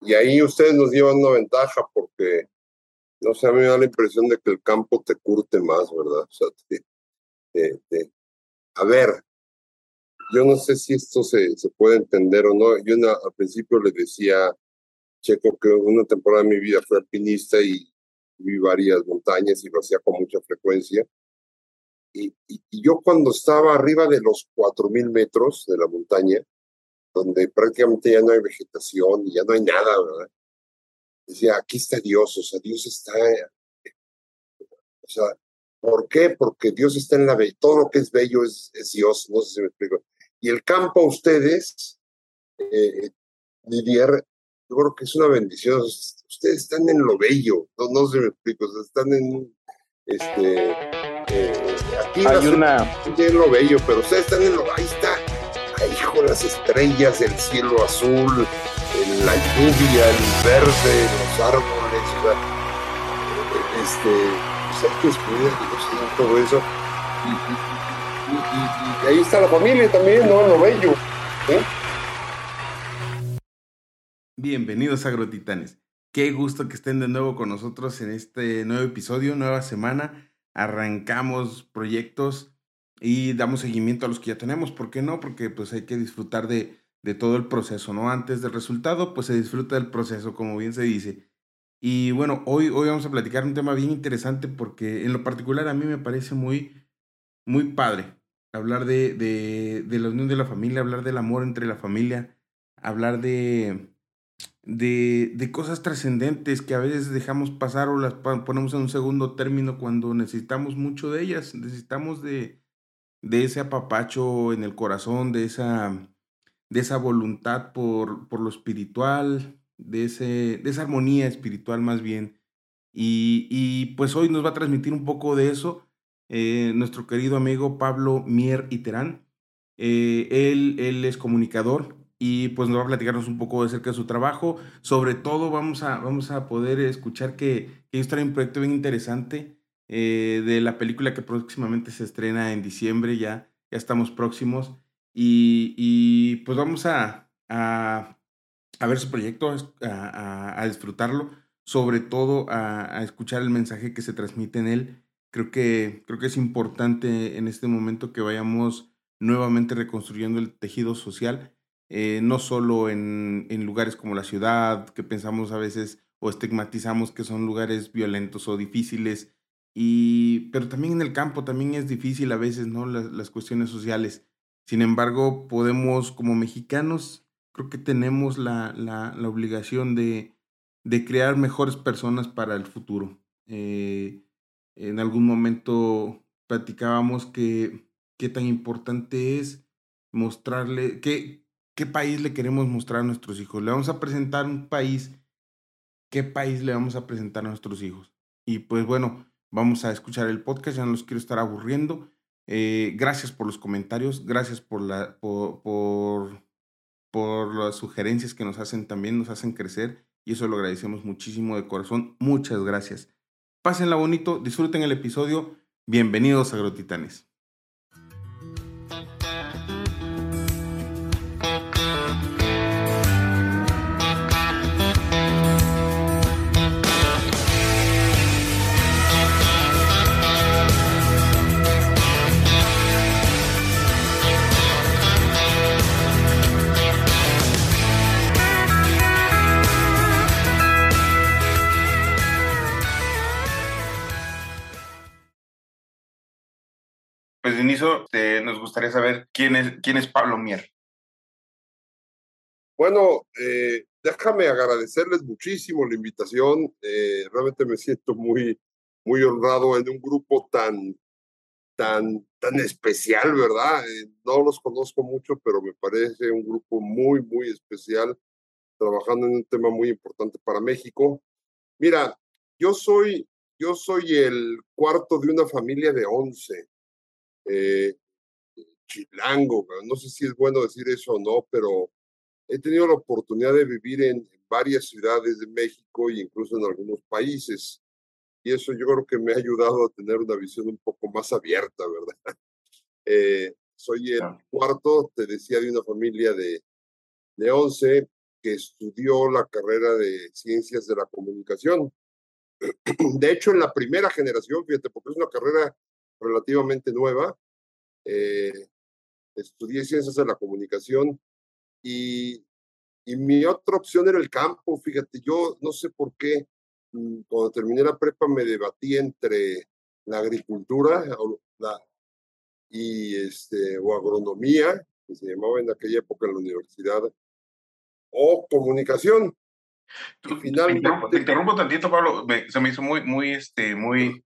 y ahí ustedes nos llevan una ventaja porque, no sé, a mí me da la impresión de que el campo te curte más, ¿verdad? O sea, a ver, yo no sé si esto se, se puede entender o no. Yo al principio le decía Checo que una temporada de mi vida fue alpinista y vi varias montañas y lo hacía con mucha frecuencia. Y, yo cuando estaba arriba de los 4.000 metros de la montaña, donde prácticamente ya no hay vegetación y ya no hay nada, ¿verdad? Decía, aquí está Dios, o sea, Dios está... O sea, ¿por qué? Porque Dios está en la belleza, todo lo que es bello es, es, Dios, no sé si me explico. Y el campo, ustedes, eh, Didier, yo creo que es una bendición. Ustedes están en lo bello, no, no se me explico, están en, este, eh, aquí Hay una... en lo bello, pero ustedes están en lo, las estrellas, el cielo azul, la lluvia, el verde, los árboles, este, pues hay que todo eso. Y, ahí está la familia también, ¿no? Lo bello. Bienvenidos a Agrotitanes. Qué gusto que estén de nuevo con nosotros en este nuevo episodio, nueva semana. Arrancamos proyectos y damos seguimiento a los que ya tenemos. ¿Por qué no? Porque pues hay que disfrutar de, de todo el proceso, ¿no? Antes del resultado, pues se disfruta del proceso, como bien se dice. Y bueno, hoy, hoy vamos a platicar un tema bien interesante porque en lo particular a mí me parece muy, muy padre hablar de, de, de la unión de la familia, hablar del amor entre la familia, hablar de, de, de cosas trascendentes que a veces dejamos pasar o las ponemos en un segundo término cuando necesitamos mucho de ellas, necesitamos de, de ese apapacho en el corazón, de esa, de esa voluntad por, por lo espiritual, de, ese, de esa armonía espiritual más bien. Y, y pues hoy nos va a transmitir un poco de eso eh, nuestro querido amigo Pablo Mier Iterán. Eh, él, él es comunicador, y pues nos va a platicarnos un poco acerca de su trabajo. Sobre todo vamos a, vamos a poder escuchar que, que ellos traen un proyecto bien interesante eh, de la película que próximamente se estrena en diciembre, ya, ya estamos próximos. Y, y pues vamos a, a, ver su proyecto, a, a disfrutarlo, sobre todo a, escuchar el mensaje que se transmite en él. Creo que, creo que es importante en este momento que vayamos nuevamente reconstruyendo el tejido social eh, no solo en, en, lugares como la ciudad, que pensamos a veces o estigmatizamos que son lugares violentos o difíciles, y, pero también en el campo también es difícil a veces, ¿no? Las, las cuestiones sociales. Sin embargo, podemos, como mexicanos, creo que tenemos la, la, la obligación de, de, crear mejores personas para el futuro. Eh, en algún momento platicábamos que qué tan importante es mostrarle, que, ¿Qué país le queremos mostrar a nuestros hijos? Le vamos a presentar un país. ¿Qué país le vamos a presentar a nuestros hijos? Y pues bueno, vamos a escuchar el podcast, ya no los quiero estar aburriendo. Eh, gracias por los comentarios, gracias por, la, por, por, por las sugerencias que nos hacen también, nos hacen crecer y eso lo agradecemos muchísimo de corazón. Muchas gracias. Pásenla bonito, disfruten el episodio. Bienvenidos a Grotitanes. Eh, nos gustaría saber quién es, quién es Pablo Mier. Bueno, eh, déjame agradecerles muchísimo la invitación. Eh, realmente me siento muy, muy honrado en un grupo tan, tan, tan especial, ¿verdad? no los conozco mucho, pero me parece un grupo muy, muy especial, trabajando en un tema muy importante para México. Mira, yo soy, yo soy el cuarto de una familia de 11 eh, chilango, no sé si es bueno decir eso o no, pero he tenido la oportunidad de vivir en, varias ciudades de México e incluso en algunos países. Y eso yo creo que me ha ayudado a tener una visión un poco más abierta, ¿verdad? Eh, soy el cuarto, te decía, de una familia de, de 11 que estudió la carrera de ciencias de la comunicación. De hecho, en la primera generación, fíjate, porque es una carrera relativamente nueva, eh, estudié ciencias de la comunicación y, y mi otra opción era el campo, fíjate, yo no sé por qué, mm, cuando terminé la prepa me debatí entre la agricultura la, y este, o agronomía, que se llamaba en aquella época en la universidad, o comunicación. finalmente... te, interrumpo, tantito, Pablo. se me hizo muy, muy, este, muy,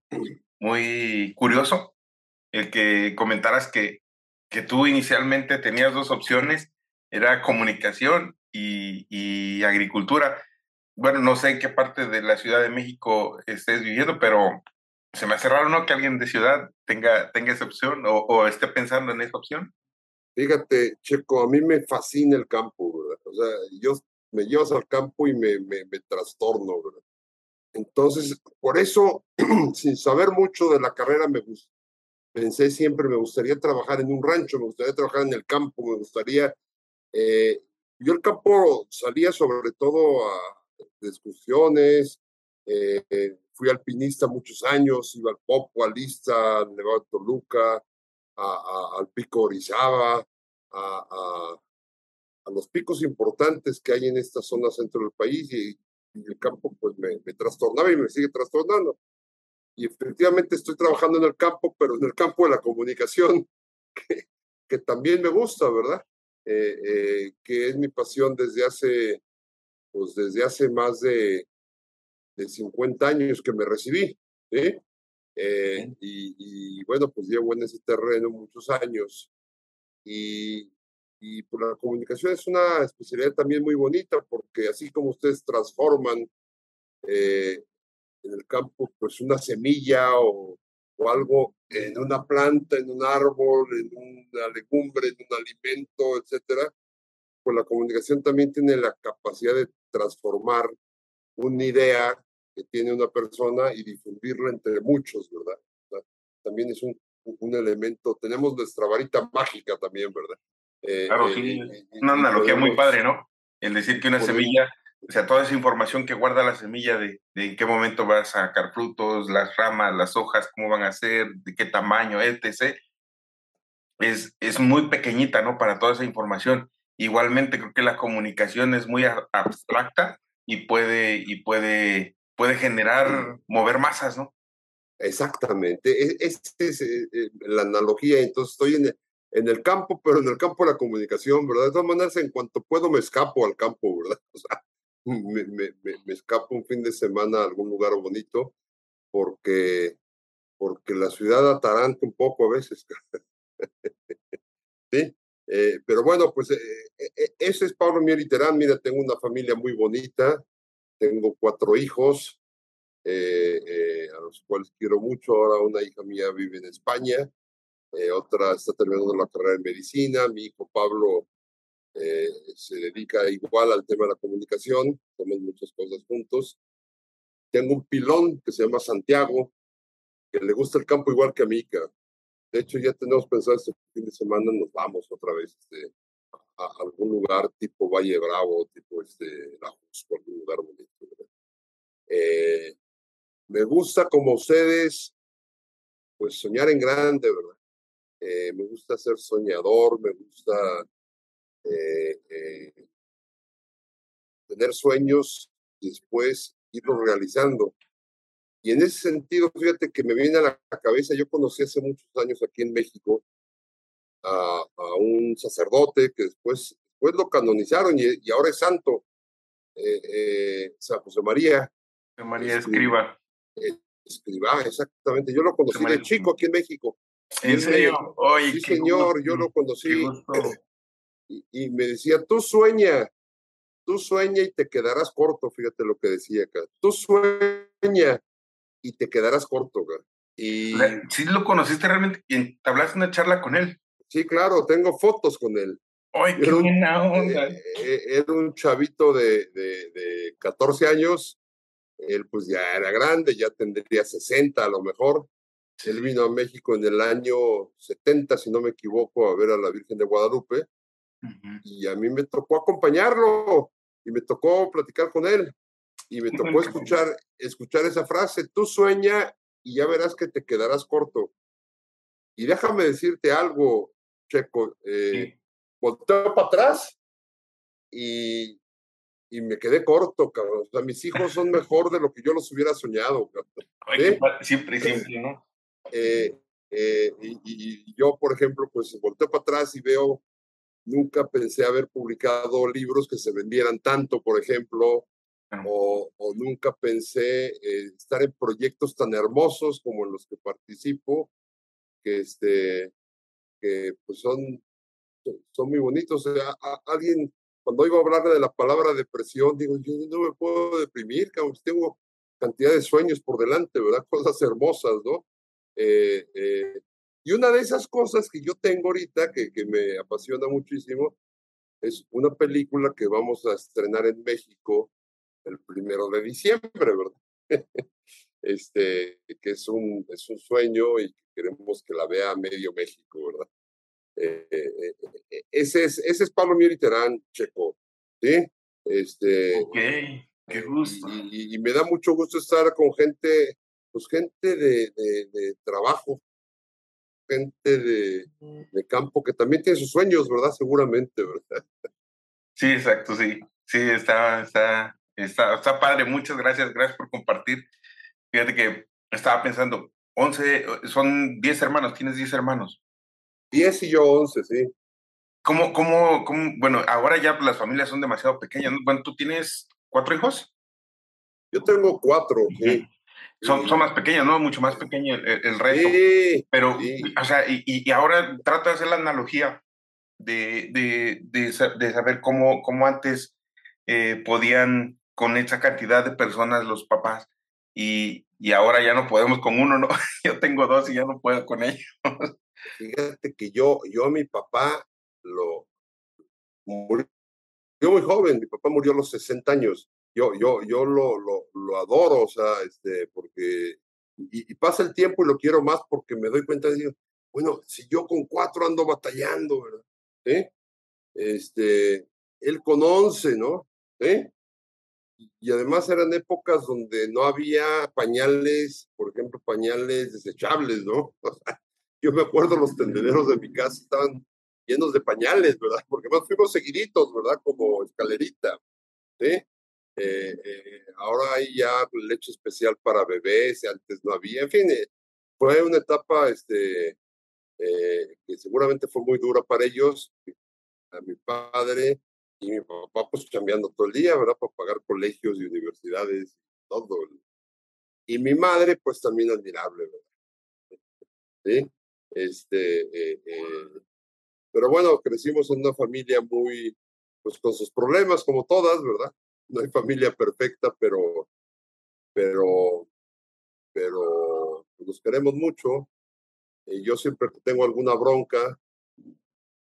muy curioso el que comentaras que, que tú inicialmente tenías dos opciones, era comunicación y, y agricultura. Bueno, no sé en qué parte de la Ciudad de México estés viviendo, pero se me hace raro, ¿no? Que alguien de ciudad tenga, tenga esa opción o, o esté pensando en esa opción. Fíjate, Checo, a mí me fascina el campo, ¿verdad? O sea, yo me llevas al campo y me, me, me trastorno, ¿verdad? Entonces, por eso, sin saber mucho de la carrera, me. Pensé siempre, me gustaría trabajar en un rancho, me gustaría trabajar en el campo, me gustaría... Eh, yo el campo salía sobre todo a discusiones, eh, fui alpinista muchos años, iba al Popo, a Lista, al Nevado de Toluca, al Pico Orizaba, a, los picos importantes que hay en esta zona centro del país y, el campo pues me, trastornaba y me sigue trastornando. Y efectivamente estoy trabajando en el campo, pero en el campo de la comunicación, que, que también me gusta, ¿verdad? Eh, eh, que es mi pasión desde hace, pues desde hace más de, de 50 años que me recibí, ¿sí? Eh, y, bueno, pues llevo en ese terreno muchos años. Y, y pues, la comunicación es una especialidad también muy bonita, porque así como ustedes transforman eh, en el campo, pues una semilla o, o, algo en una planta, en un árbol, en una legumbre, en un alimento, etcétera, pues la comunicación también tiene la capacidad de transformar una idea que tiene una persona y difundirla entre muchos, ¿verdad? también es un, un, elemento, tenemos nuestra varita mágica también, ¿verdad? Eh, claro, eh, sí, una analogía muy padre, ¿no? El decir que una semilla, o sea, toda esa información que guarda la semilla de, de, en qué momento va a sacar frutos, las ramas, las hojas, cómo van a ser, de qué tamaño, etc., es, es muy pequeñita, ¿no? Para toda esa información. Igualmente creo que la comunicación es muy abstracta y puede, y puede puede generar, mover masas, ¿no? Exactamente, e, esa es, eh, eh, la analogía, entonces estoy en el, en el campo, pero en el campo de la comunicación, ¿verdad? De todas maneras, en cuanto puedo me escapo al campo, ¿verdad? O sea, me, me, me, escapo un fin de semana a algún lugar bonito, porque, porque la ciudad ataranta un poco a veces. sí, eh, pero bueno, pues ese es Pablo Mier Terán. Mira, tengo una familia muy bonita, tengo cuatro hijos, eh, eh, a los cuales quiero mucho. Ahora una hija mía vive en España, eh, otra está terminando la carrera en medicina. Mi hijo Pablo se dedica igual al tema de la comunicación, hacemos muchas cosas juntos. Tengo un pilón que se llama Santiago, que le gusta el campo igual que a mí. De hecho, ya tenemos pensado este fin de semana nos vamos otra vez este, a algún lugar tipo Valle Bravo, tipo este, La Jusco, algún lugar bonito. Eh, me gusta como ustedes, pues soñar en grande, ¿verdad? Eh, me gusta ser soñador, me gusta eh, tener sueños y después irlos realizando. Y en ese sentido, fíjate que me viene a la cabeza, yo conocí hace muchos años aquí en México a, un sacerdote que después, después lo canonizaron y, ahora es santo, eh, eh, San José María. José María Escriba. Escriba, exactamente. Yo lo conocí de chico aquí en México. ¿En serio? sí, señor, yo lo conocí. Y, me decía, tú sueña, tú sueña y te quedarás corto, fíjate lo que decía acá. Tú sueña y te quedarás corto, Y... sí lo conociste realmente y hablaste una charla con él. Sí, claro, tengo fotos con él. ¡Ay, qué buena onda! Eh, eh, era un chavito de, de, de 14 años. Él pues ya era grande, ya tendría 60 a lo mejor. Él vino a México en el año 70, si no me equivoco, a ver a la Virgen de Guadalupe. Y a mí me tocó acompañarlo. y me tocó platicar con él y me tocó escuchar, escuchar esa frase, tú sueña y ya verás que te quedarás corto. Y déjame decirte algo, Checo, eh, volteo para atrás y, y, me quedé corto, cabrón. O sea, mis hijos son mejor de lo que yo los hubiera soñado. Siempre, siempre, ¿no? Eh, eh, y, y, yo, por ejemplo, pues volteo para atrás y veo, nunca pensé haber publicado libros que se vendieran tanto, por ejemplo, o, o, nunca pensé estar en proyectos tan hermosos como en los que participo, que, este, que pues son, son muy bonitos. O sea, alguien, cuando iba a hablar de la palabra depresión, digo, yo no me puedo deprimir, cabrón, tengo cantidad de sueños por delante, ¿verdad? Cosas hermosas, ¿no? Eh, eh, y una de esas cosas que yo tengo ahorita, que, que me apasiona muchísimo, es una película que vamos a estrenar en México el primero de diciembre, ¿verdad? este, que es un, es un sueño y queremos que la vea medio México, ¿verdad? Eh, eh, eh, ese, es, ese es Pablo Terán, Checo, ¿sí? Este, ok, qué gusto. Y, me da mucho gusto estar con gente, pues gente de, de, de trabajo, gente de, de, campo que también tiene sus sueños, ¿verdad? Seguramente, ¿verdad? Sí, exacto, sí. Sí, está, está, está, está padre. Muchas gracias, gracias por compartir. Fíjate que estaba pensando, 11, son 10 hermanos, tienes 10 hermanos. 10 y yo 11, sí. ¿Cómo, cómo, cómo, bueno, ahora ya las familias son demasiado pequeñas. Bueno, ¿tú tienes cuatro hijos? Yo tengo cuatro, sí. Son, son más pequeñas, ¿no? Mucho más pequeño el, el resto. Sí, Pero, o sea, y, y, ahora trato de hacer la analogía de, de, de, de saber cómo, cómo antes eh, podían con esa cantidad de personas los papás y, y ahora ya no podemos con uno, ¿no? Yo tengo dos y ya no puedo con ellos. Fíjate que yo, yo a mi papá lo murió muy joven, mi papá murió a los 60 años. Yo, yo, yo lo, lo, lo adoro, o sea, este, porque, y, pasa el tiempo y lo quiero más porque me doy cuenta de, bueno, si yo con cuatro ando batallando, ¿verdad? ¿Eh? Este, él con once, ¿no? ¿Eh? y además eran épocas donde no había pañales, por ejemplo, pañales desechables, ¿no? yo me acuerdo los tendederos de mi casa estaban llenos de pañales, ¿verdad? Porque más fuimos seguiditos, ¿verdad? Como escalerita, ¿sí? Eh, eh, ahora hay ya leche especial para bebés, antes no había, en fin, eh, fue una etapa este, que seguramente fue muy dura para ellos. A mi padre y mi papá pues cambiando todo el día, ¿verdad? Para pagar colegios y universidades, todo. Y mi madre pues también admirable, ¿verdad? ¿Sí? Este, eh, eh, pero bueno, crecimos en una familia muy, pues con sus problemas como todas, ¿verdad? No hay familia perfecta, pero, pero, pero nos queremos mucho. Y yo siempre tengo alguna bronca,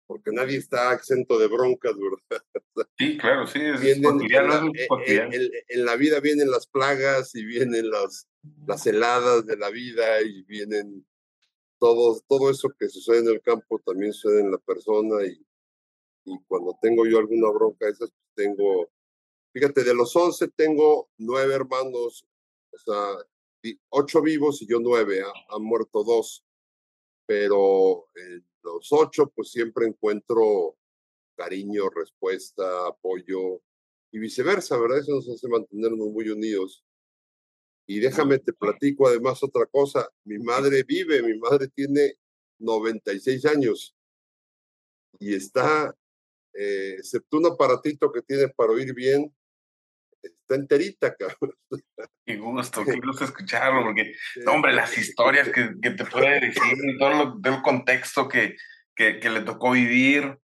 porque nadie está exento de broncas, ¿verdad? Sí, claro, sí, es cotidiano, en, la, vida vienen las plagas y vienen las, las heladas de la vida y vienen todo, todo eso que sucede en el campo también sucede en la persona y, y cuando tengo yo alguna bronca esas, pues tengo, fíjate, de los once tengo nueve hermanos, o sea, ocho vivos y yo nueve, han muerto dos, pero los ocho, pues siempre encuentro cariño, respuesta, apoyo y viceversa, ¿verdad? Eso nos hace mantenernos muy unidos. Y déjame te platico además otra cosa. Mi madre vive, mi madre tiene 96 años y está, eh, excepto un aparatito que tiene para oír bien, está enterita, cabrón. Qué gusto, qué gusto escucharlo, porque, hombre, las historias que, que te puede decir todo el contexto que, que, que, le tocó vivir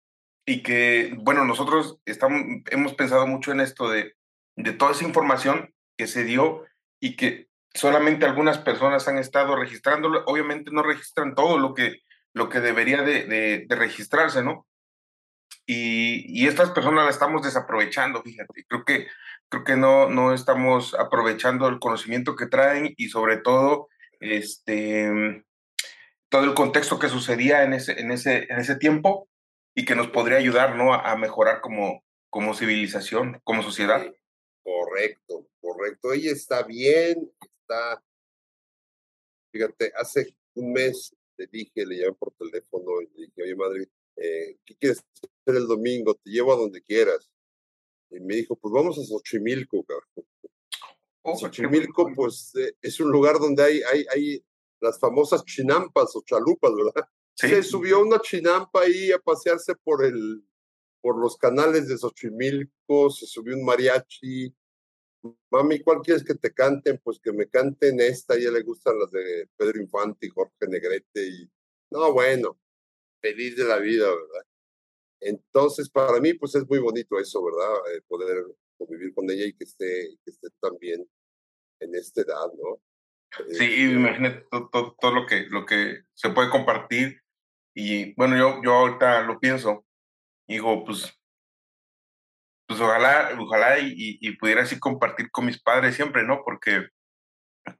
y que, bueno, nosotros estamos, hemos pensado mucho en esto de, de toda esa información que se dio y que solamente algunas personas han estado registrándolo. Obviamente no registran todo lo que, lo que debería de, de, de registrarse, ¿no? Y, y, estas personas la estamos desaprovechando, fíjate. Creo que creo que no, no estamos aprovechando el conocimiento que traen y sobre todo este, todo el contexto que sucedía en ese, en ese, en ese tiempo y que nos podría ayudar ¿no? a, mejorar como, como civilización, como sociedad. correcto, correcto. Ella está bien, está, fíjate, hace un mes le dije, le llamé por teléfono y le dije, oye madre, eh, ¿qué quieres hacer el domingo? Te llevo a donde quieras. Y me dijo, pues vamos a Xochimilco, cabrón. Oh, Xochimilco, pues eh, es un lugar donde hay, hay, hay las famosas chinampas o chalupas, ¿verdad? Se subió una chinampa ahí a pasearse por el, por los canales de Xochimilco, se subió un mariachi. Mami, ¿cuál quieres que te canten? Pues que me canten esta, a ella le gustan las de Pedro Infante y Jorge Negrete y no, bueno, feliz de la vida, ¿verdad? Entonces, para mí, pues es muy bonito eso, ¿verdad? Eh, poder convivir con ella y que esté, que esté también en esta edad, ¿no? Sí, este imagínate todo, todo, lo, que, lo que se puede compartir. Y bueno, yo, yo ahorita lo pienso, digo, pues, pues ojalá, ojalá y, y, pudiera así compartir con mis padres siempre, ¿no? Porque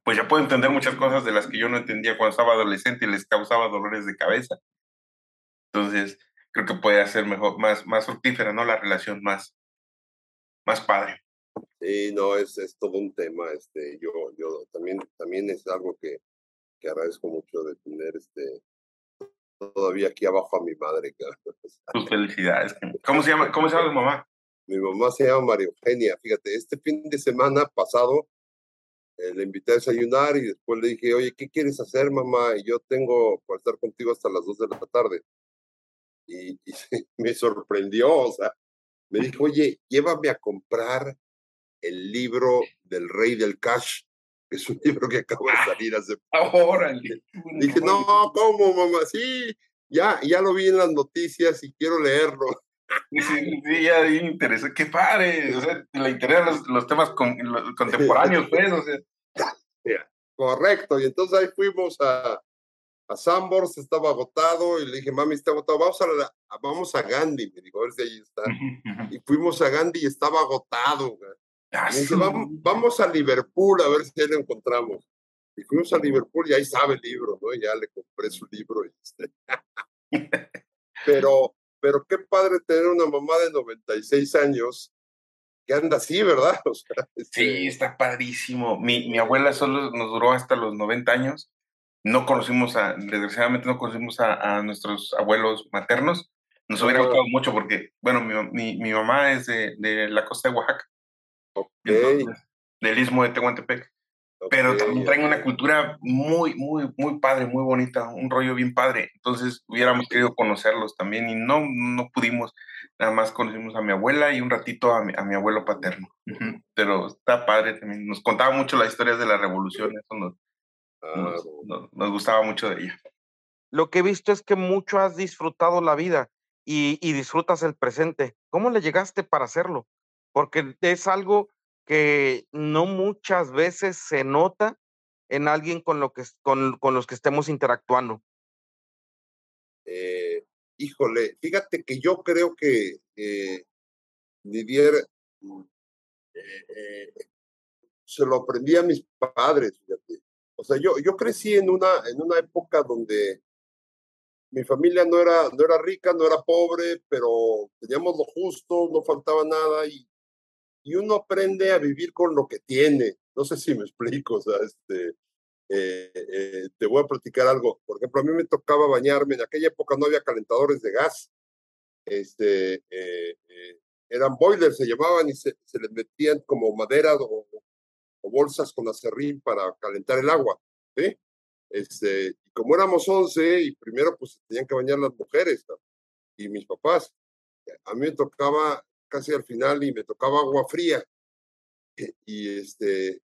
pues ya puedo entender muchas cosas de las que yo no entendía cuando estaba adolescente y les causaba dolores de cabeza. Entonces, creo que puede ser mejor, más, más fructífera, ¿no? La relación más, más padre. Sí, no, es, es todo un tema. Este, yo, yo también, también es algo que, que agradezco mucho de tener este, todavía aquí abajo a mi madre. Tus felicidades. ¿Cómo se llama, cómo se llama tu mamá? Mi mamá se llama María Eugenia. Fíjate, este fin de semana pasado eh, le invité a desayunar y después le dije, oye, ¿qué quieres hacer, mamá? Y yo tengo para estar contigo hasta las dos de la tarde. Y, y me sorprendió, o sea, me dijo, oye, llévame a comprar el libro del rey del cash, que es un libro que acaba de salir hace Ahora. Dije, no, ¿cómo, mamá? Sí, ya, ya lo vi en las noticias y quiero leerlo. Sí, sí, ya me interesa. Qué padre. O sea, le interesan los, temas contemporáneos, pues. O sea. Correcto. Y entonces ahí fuimos a, a Sambors, estaba agotado, y le dije, mami, está agotado, vamos a, vamos a Gandhi. Me dijo, a ver si ahí está. Y fuimos a Gandhi y estaba agotado. Ah, vamos, a Liverpool a ver si ahí lo encontramos. Y fuimos a Liverpool y ahí sabe el libro, ¿no? Y ya le compré su libro. Este. pero, pero qué padre tener una mamá de 96 años que anda así, ¿verdad? Este sí, está padrísimo. Mi, mi abuela solo nos duró hasta los 90 años. No conocimos a, desgraciadamente no conocimos a, a nuestros abuelos maternos. Nos hubiera gustado mucho porque, bueno, mi, mi, mi mamá es de, de la costa de Oaxaca del istmo de Tehuantepec. Pero también traen una cultura muy, muy, muy padre, muy bonita, un rollo bien padre. Entonces hubiéramos querido conocerlos también y no, no pudimos. Nada más conocimos a mi abuela y un ratito a mi, a mi abuelo paterno. Pero está padre también. Nos contaba mucho las historias de la revolución. Eso nos, nos, nos, gustaba mucho de ella. Lo que he visto es que mucho has disfrutado la vida y, y disfrutas el presente. ¿Cómo le llegaste para hacerlo? Porque es algo que no muchas veces se nota en alguien con, lo que, con, con los que estemos interactuando. Eh, híjole, fíjate que yo creo que eh, Didier mm, eh, eh, se lo aprendí a mis padres, fíjate. O sea, yo, yo crecí en una, en una época donde mi familia no era, no era rica, no era pobre, pero teníamos lo justo, no faltaba nada y y uno aprende a vivir con lo que tiene. No sé si me explico, o sea, este, eh, eh, te voy a platicar algo. Por ejemplo, a mí me tocaba bañarme, en aquella época no había calentadores de gas, este, eh, eran boilers, se llamaban y se, se les metían como madera o, bolsas con acerrín para calentar el agua, ¿sí? Este, y como éramos 11, y primero pues tenían que bañar las mujeres y mis papás, a mí me tocaba casi al final y me tocaba agua fría. Y, este,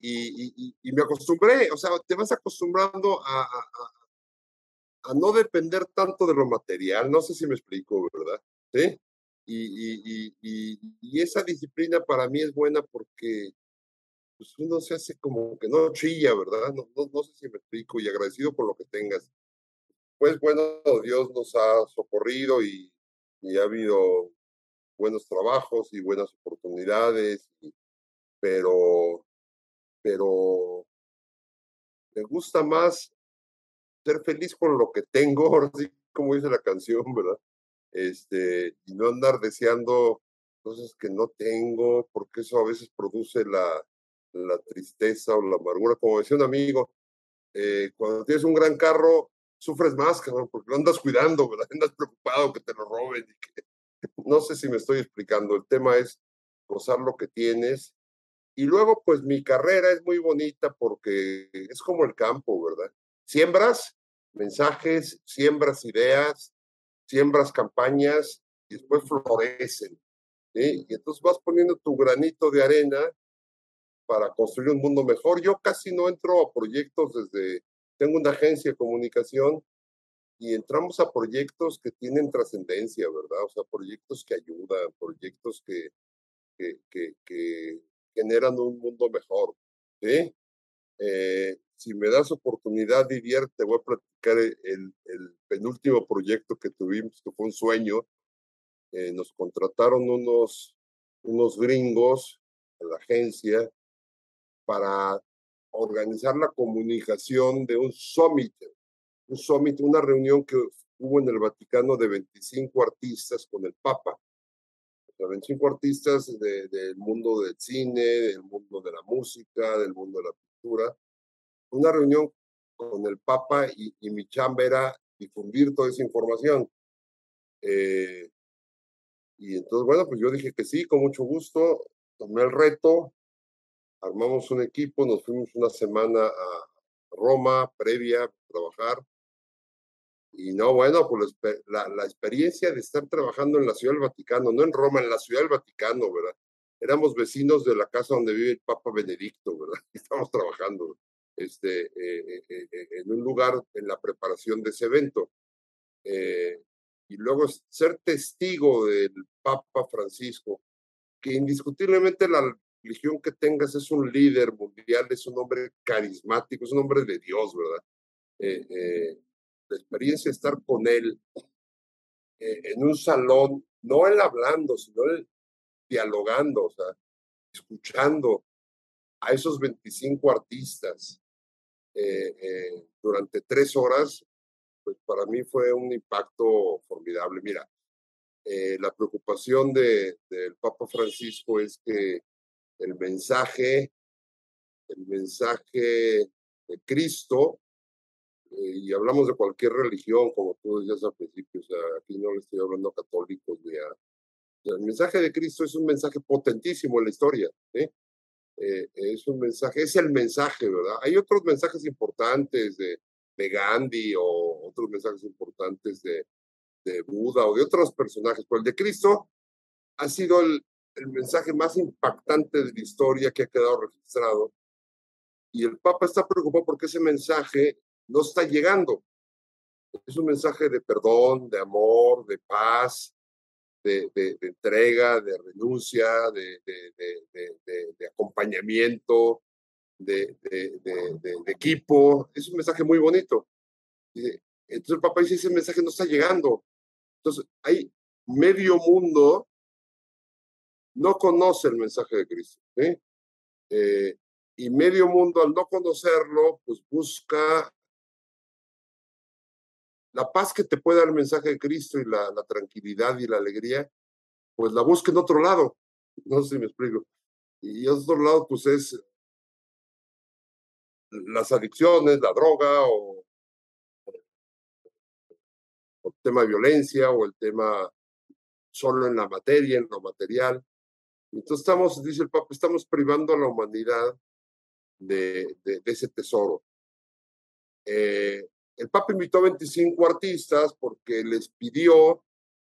y, me acostumbré, o sea, te vas acostumbrando a, a, a, no depender tanto de lo material, no sé si me explico, ¿verdad? ¿Sí? Y, y, esa disciplina para mí es buena porque pues uno se hace como que no chilla, ¿verdad? No, no, no sé si me explico y agradecido por lo que tengas. Pues bueno, Dios nos ha socorrido y, y ha habido buenos trabajos y buenas oportunidades, pero, pero me gusta más ser feliz con lo que tengo, ahora sí, como dice la canción, ¿verdad? Este, y no andar deseando cosas que no tengo, porque eso a veces produce la, la tristeza o la amargura. Como decía un amigo, eh, cuando tienes un gran carro, sufres más, cabrón, porque lo andas cuidando, ¿verdad? Andas preocupado que te lo roben y que... No sé si me estoy explicando. El tema es gozar lo que tienes. Y luego, pues mi carrera es muy bonita porque es como el campo, ¿verdad? Siembras mensajes, siembras ideas, siembras campañas y después florecen. Y entonces vas poniendo tu granito de arena para construir un mundo mejor. Yo casi no entro a proyectos desde, tengo una agencia de comunicación y entramos a proyectos que tienen trascendencia, ¿verdad? O sea, proyectos que ayudan, proyectos que, que, que, que generan un mundo mejor. ¿sí? Eh, si me das oportunidad, Didier, te voy a platicar el, el penúltimo proyecto que tuvimos, que fue un sueño. Eh, nos contrataron unos, unos gringos a la agencia para organizar la comunicación de un summit, un summit, una reunión que hubo en el Vaticano de 25 artistas con el Papa. O sea, 25 artistas del mundo del cine, del mundo de la música, del mundo de la pintura una reunión con el Papa y, mi chamba era difundir toda esa información. Eh, y entonces, bueno, pues yo dije que sí, con mucho gusto, tomé el reto, armamos un equipo, nos fuimos una semana a Roma previa a trabajar. Y no, bueno, pues la, la, experiencia de estar trabajando en la Ciudad del Vaticano, no en Roma, en la Ciudad del Vaticano, ¿verdad? Éramos vecinos de la casa donde vive el Papa Benedicto, ¿verdad? Estamos trabajando este, eh, eh, eh, en un lugar en la preparación de ese evento. y luego ser testigo del Papa Francisco, que indiscutiblemente la religión que tengas es un líder mundial, es un hombre carismático, es un hombre de Dios, ¿verdad? la experiencia de estar con él en un salón, no él hablando, sino él dialogando, o sea, escuchando a esos 25 artistas eh, eh, durante tres horas, pues para mí fue un impacto formidable. Mira, eh, la preocupación de, del Papa Francisco es que el mensaje, el mensaje de Cristo, y hablamos de cualquier religión, como tú decías al principio, o sea, aquí no le estoy hablando a católicos ni a... el mensaje de Cristo es un mensaje potentísimo en la historia. Eh, es un mensaje, es el mensaje, ¿verdad? Hay otros mensajes importantes de, de Gandhi o otros mensajes importantes de, de, Buda o de otros personajes, pero el de Cristo ha sido el, el mensaje más impactante de la historia que ha quedado registrado. Y el Papa está preocupado porque ese mensaje no está llegando. Es un mensaje de perdón, de amor, de paz, de, entrega, de renuncia, de, de acompañamiento, de, equipo. Es un mensaje muy bonito. Entonces el papá dice, ese mensaje no está llegando. Entonces hay medio mundo no conoce el mensaje de Cristo. Eh, y medio mundo al no conocerlo, pues busca la paz que te puede dar el mensaje de Cristo y la, tranquilidad y la alegría, pues la busca en otro lado. No sé si me explico. Y otro lado, pues es las adicciones, la droga o, el tema de violencia o el tema solo en la materia, en lo material. Entonces estamos, dice el Papa, estamos privando a la humanidad de, de, de ese tesoro. Eh, el Papa invitó a 25 artistas porque les pidió,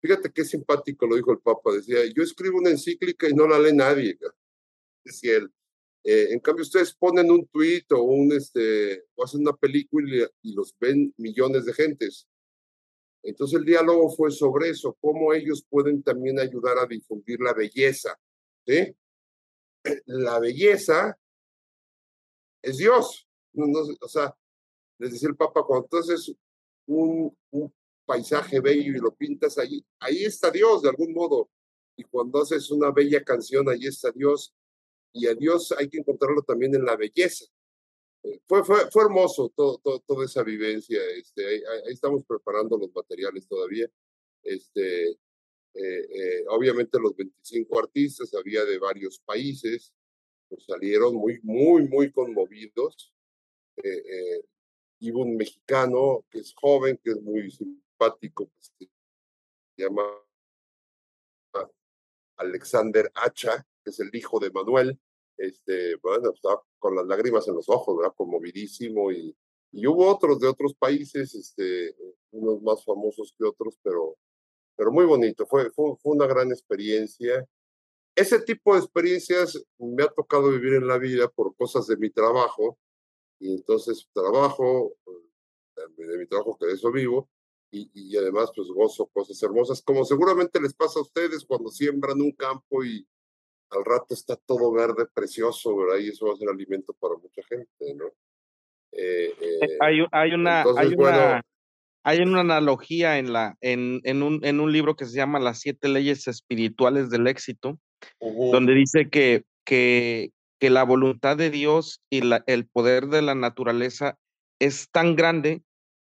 fíjate qué simpático lo dijo el Papa, decía, yo escribo una encíclica y no la lee nadie, decía él. Eh, en cambio, ustedes ponen un tweet o, un, este, o hacen una película y los ven millones de gentes. Entonces el diálogo fue sobre eso, cómo ellos pueden también ayudar a difundir la belleza. ¿Sí? La belleza es Dios. No, o sea, les decía el Papa, cuando tú haces un, paisaje bello y lo pintas ahí, ahí está Dios de algún modo. Y cuando haces una bella canción, ahí está Dios. Y a Dios hay que encontrarlo también en la belleza. Eh, fue, fue, fue hermoso todo, toda esa vivencia. Este, ahí, estamos preparando los materiales todavía. Este, obviamente los 25 artistas, había de varios países, pues salieron muy, muy, muy conmovidos. y un mexicano que es joven, que es muy simpático, se llama Alexander Hacha, que es el hijo de Manuel, este, bueno, estaba con las lágrimas en los ojos, ¿verdad? Conmovidísimo y, y hubo otros de otros países, este, unos más famosos que otros, pero, pero muy bonito, fue, fue, fue una gran experiencia. Ese tipo de experiencias me ha tocado vivir en la vida por cosas de mi trabajo, y entonces trabajo, de, de mi trabajo que de eso vivo, y, y, además pues gozo cosas hermosas, como seguramente les pasa a ustedes cuando siembran un campo y al rato está todo verde, precioso, ¿verdad? Y eso va a ser alimento para mucha gente, ¿no? Eh, eh, hay, hay, una, hay, una hay una analogía en, la, en, en, un, en un libro que se llama Las siete leyes espirituales del éxito, donde dice que, que, que la voluntad de Dios y la, el poder de la naturaleza es tan grande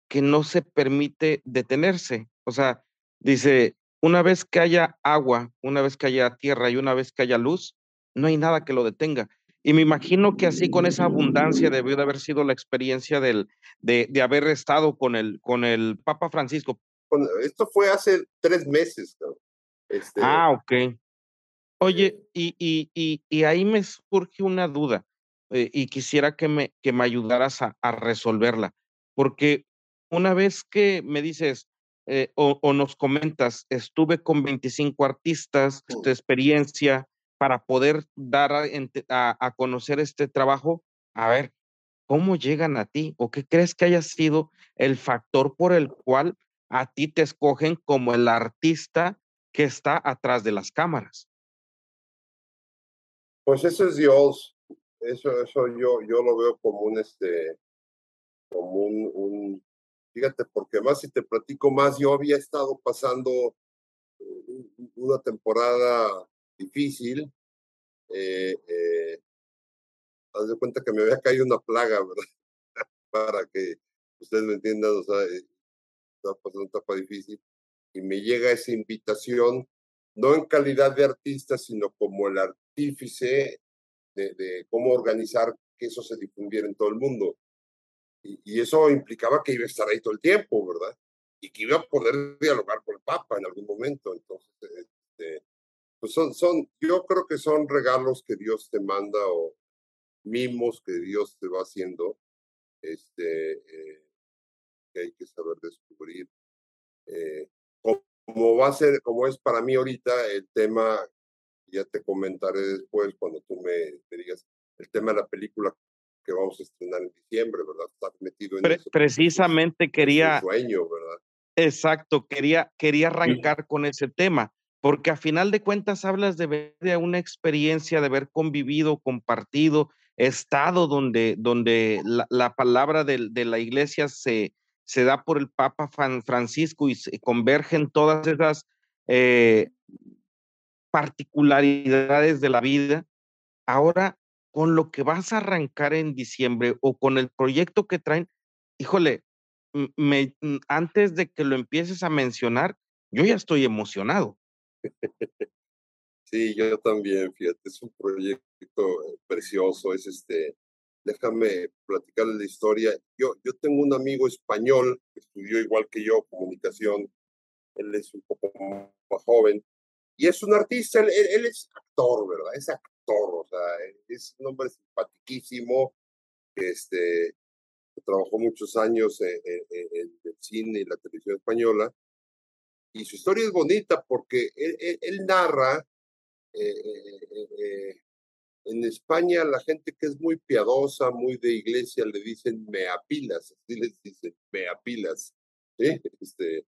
que no se permite detenerse. O sea, dice, una vez que haya agua, una vez que haya tierra y una vez que haya luz, no hay nada que lo detenga. Y me imagino que así con esa abundancia debió de haber sido la experiencia del, de, de haber estado con el, con el Papa Francisco. Esto fue hace tres meses. Este... Ah, ok. Oye, y, y, y, y, ahí me surge una duda eh, y quisiera que me, que me ayudaras a, a resolverla, porque una vez que me dices eh, o, o, nos comentas, estuve con 25 artistas de experiencia para poder dar a, conocer este trabajo, a ver, ¿cómo llegan a ti? ¿O qué crees que haya sido el factor por el cual a ti te escogen como el artista que está atrás de las cámaras? Pues eso es Dios. Eso, eso yo, yo lo veo como un, este, como un, un Fíjate, porque más si te platico más, yo había estado pasando una temporada difícil. Eh, eh, haz de cuenta que me había caído una plaga, ¿verdad? Para que ustedes me entiendan, o sea, eh, estaba pasando una etapa difícil. Y me llega esa invitación, no en calidad de artista, sino como el artífice de, de cómo organizar que eso se difundiera en todo el mundo. Y, eso implicaba que iba a estar ahí todo el tiempo, ¿verdad? Y que iba a poder dialogar con el Papa en algún momento. Entonces, este, pues son, son, yo creo que son regalos que Dios te manda o mimos que Dios te va haciendo, este, eh, que hay que saber descubrir. Eh, como va a ser, como es para mí ahorita el tema, ya te comentaré después cuando tú me, me digas, el tema de la película que vamos a estrenar en diciembre, ¿verdad? Estar metido en Pre eso, Precisamente quería... Sueño, ¿verdad? Exacto, quería, quería arrancar sí. con ese tema, porque a final de cuentas hablas de, de una experiencia, de haber convivido, compartido, estado donde, donde la, la palabra de, de, la iglesia se, se da por el Papa Francisco y se convergen todas esas eh, particularidades de la vida. Ahora con lo que vas a arrancar en diciembre o con el proyecto que traen, híjole, me, antes de que lo empieces a mencionar, yo ya estoy emocionado. Sí, yo también, fíjate, es un proyecto eh, precioso, es este, déjame platicarles la historia. Yo, yo tengo un amigo español que estudió igual que yo comunicación, él es un poco más joven, y es un artista, él, él es actor, ¿verdad? Es actor o sea, es un hombre simpaticísimo, este, trabajó muchos años en, en, en, el cine y la televisión española, y su historia es bonita porque él, él, él narra, eh, eh, eh, en España la gente que es muy piadosa, muy de iglesia, le dicen meapilas, así les dicen, meapilas, ¿sí? Este,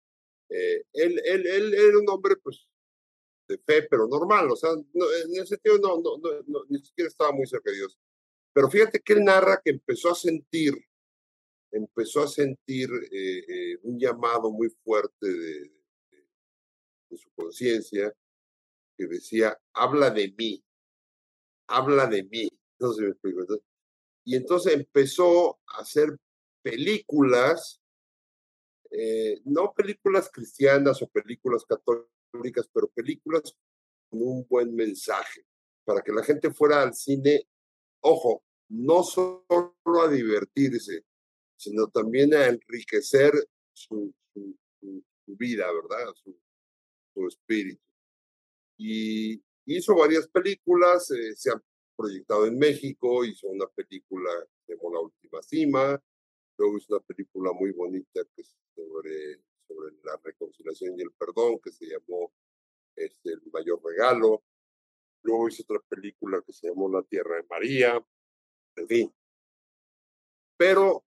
él, él, él, él era un hombre pues de fe, pero normal, o sea, no, en ese sentido no, no, no, ni siquiera estaba muy cerca de Dios. Pero fíjate que él narra que empezó a sentir, empezó a sentir eh, eh, un llamado muy fuerte de, de, su conciencia que decía, habla de mí, habla de mí. No me explico. Y entonces empezó a hacer películas, eh, no películas cristianas o películas católicas, pero películas con un buen mensaje, para que la gente fuera al cine, ojo, no solo a divertirse, sino también a enriquecer su, vida, ¿verdad? Su, espíritu. Y hizo varias películas, eh, se han proyectado en México, hizo una película de La Última Cima, luego hizo una película muy bonita que es sobre, sobre la reconciliación y el perdón, que se llamó este, El Mayor Regalo, luego hizo otra película que se llamó La Tierra de María, en fin. Pero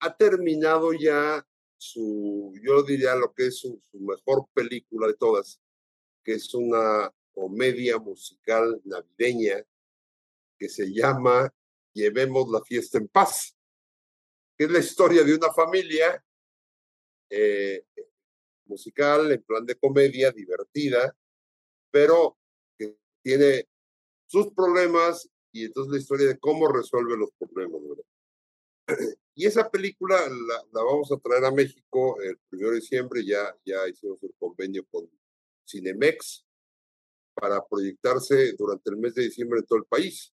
ha terminado ya su, yo diría lo que es su, mejor película de todas, que es una comedia musical navideña que se llama Llevemos la fiesta en paz, que es la historia de una familia eh, musical en plan de comedia, divertida, pero que tiene sus problemas y entonces la historia de cómo resuelve los problemas. Y esa película la, vamos a traer a México el 1 de diciembre, ya, ya hicimos el convenio con Cinemex para proyectarse durante el mes de diciembre en todo el país.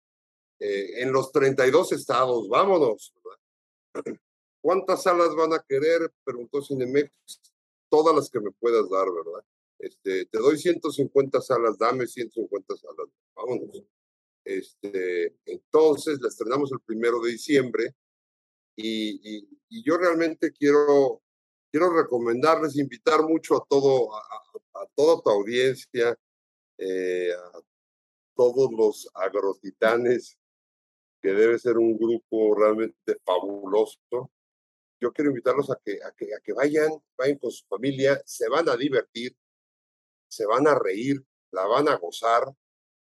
Eh, en los 32 estados, vámonos. ¿Cuántas salas van a querer? Preguntó Cinemex. Todas las que me puedas dar, ¿verdad? Este, te doy 150 salas, dame 150 salas. Vámonos. Este, entonces la estrenamos el primero de diciembre y, yo realmente quiero, quiero recomendarles, invitar mucho a, todo, a, toda tu audiencia, eh, a todos los agrotitanes, que debe ser un grupo realmente fabuloso. Yo quiero invitarlos a que, a que, a que vayan, vayan con su familia, se van a divertir, se van a reír, la van a gozar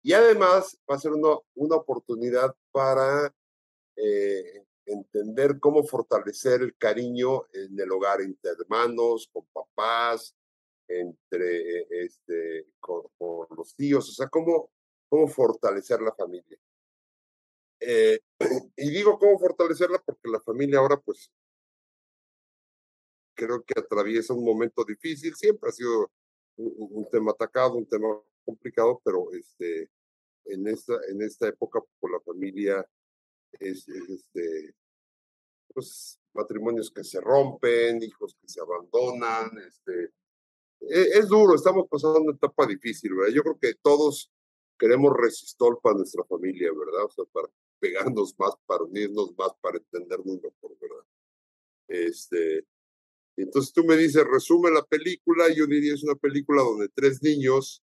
y además va a ser una, una oportunidad para eh, entender cómo fortalecer el cariño en el hogar entre hermanos, con papás, entre este, con, los tíos, o sea, cómo, cómo fortalecer la familia. Eh, y digo cómo fortalecerla porque la familia ahora, pues, creo que atraviesa un momento difícil, siempre ha sido un tema atacado, un tema complicado, pero este, en, esta, en esta época por la familia es, este, pues, matrimonios que se rompen, hijos que se abandonan, este, e, es, duro, estamos pasando una etapa difícil, ¿verdad? Yo creo que todos queremos resistor para nuestra familia, ¿verdad? O sea, para pegarnos más, para unirnos más, para entendernos mejor, ¿verdad? Este, entonces tú me dices, resume la película, yo diría es una película donde tres niños